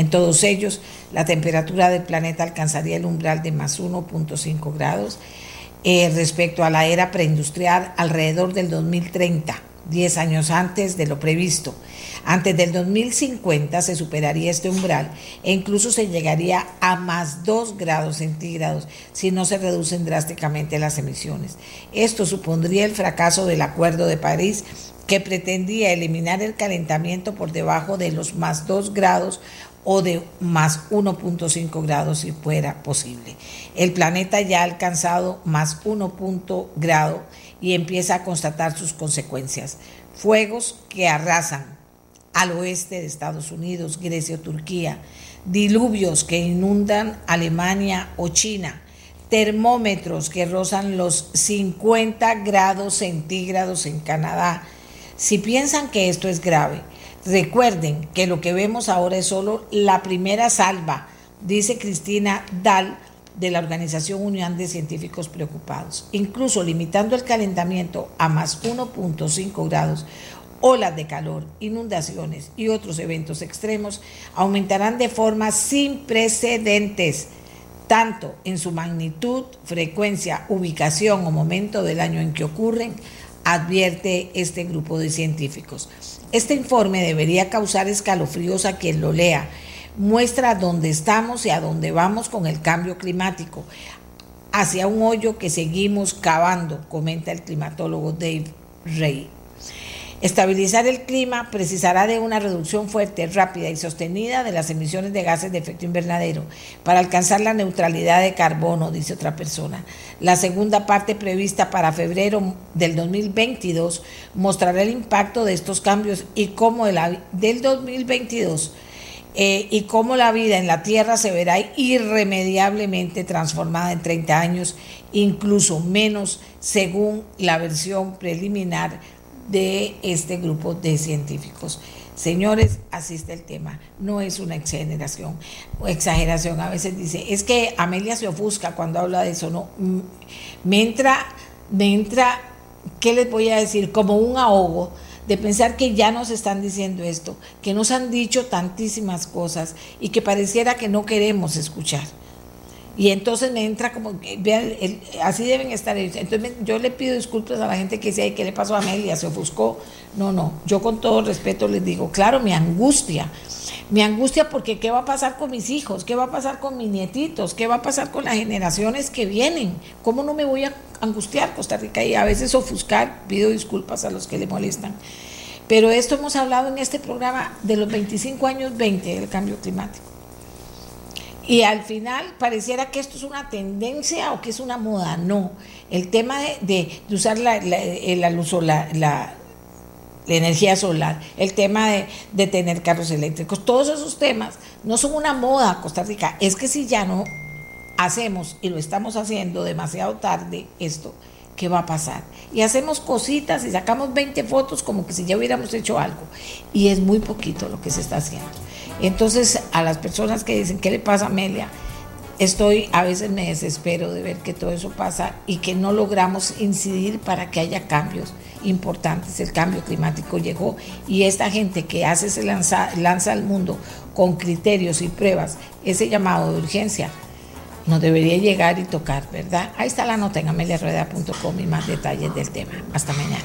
En todos ellos, la temperatura del planeta alcanzaría el umbral de más 1.5 grados eh, respecto a la era preindustrial alrededor del 2030, 10 años antes de lo previsto. Antes del 2050 se superaría este umbral e incluso se llegaría a más 2 grados centígrados si no se reducen drásticamente las emisiones. Esto supondría el fracaso del Acuerdo de París que pretendía eliminar el calentamiento por debajo de los más 2 grados o de más 1.5 grados si fuera posible. El planeta ya ha alcanzado más 1 grado y empieza a constatar sus consecuencias. Fuegos que arrasan al oeste de Estados Unidos, Grecia o Turquía, diluvios que inundan Alemania o China, termómetros que rozan los 50 grados centígrados en Canadá. Si piensan que esto es grave, Recuerden que lo que vemos ahora es solo la primera salva, dice Cristina Dal de la Organización Unión de Científicos Preocupados. Incluso limitando el calentamiento a más 1.5 grados, olas de calor, inundaciones y otros eventos extremos aumentarán de forma sin precedentes, tanto en su magnitud, frecuencia, ubicación o momento del año en que ocurren, advierte este grupo de científicos. Este informe debería causar escalofríos a quien lo lea. Muestra dónde estamos y a dónde vamos con el cambio climático, hacia un hoyo que seguimos cavando, comenta el climatólogo Dave Ray. Estabilizar el clima precisará de una reducción fuerte, rápida y sostenida de las emisiones de gases de efecto invernadero para alcanzar la neutralidad de carbono, dice otra persona. La segunda parte prevista para febrero del 2022 mostrará el impacto de estos cambios y cómo el, del 2022 eh, y cómo la vida en la Tierra se verá irremediablemente transformada en 30 años, incluso menos según la versión preliminar de este grupo de científicos. Señores, así está el tema. No es una exageración. Exageración. A veces dice, es que Amelia se ofusca cuando habla de eso. No, me entra, me entra, ¿qué les voy a decir? Como un ahogo de pensar que ya nos están diciendo esto, que nos han dicho tantísimas cosas y que pareciera que no queremos escuchar. Y entonces me entra como, vean, así deben estar ellos. Entonces yo le pido disculpas a la gente que dice, ¿qué le pasó a Amelia? ¿Se ofuscó? No, no, yo con todo respeto les digo, claro, mi angustia, Me angustia porque qué va a pasar con mis hijos, qué va a pasar con mis nietitos, qué va a pasar con las generaciones que vienen. ¿Cómo no me voy a angustiar Costa Rica y a veces ofuscar? Pido disculpas a los que le molestan. Pero esto hemos hablado en este programa de los 25 años 20 del cambio climático. Y al final pareciera que esto es una tendencia o que es una moda. No, el tema de, usar la, la, luz solar, la, energía solar, el tema de, tener carros eléctricos, todos esos temas no son una moda Costa Rica. Es que si ya no hacemos y lo estamos haciendo demasiado tarde esto, ¿qué va a pasar? Y hacemos cositas y sacamos 20 fotos como que si ya hubiéramos hecho algo. Y es muy poquito lo que se está haciendo. Entonces, a las personas que dicen, ¿qué le pasa a Amelia? Estoy, a veces me desespero de ver que todo eso pasa y que no logramos incidir para que haya cambios importantes. El cambio climático llegó y esta gente que hace se lanza, lanza al mundo con criterios y pruebas ese llamado de urgencia nos debería llegar y tocar, ¿verdad? Ahí está la nota en ameliarueda.com y más detalles del tema. Hasta mañana.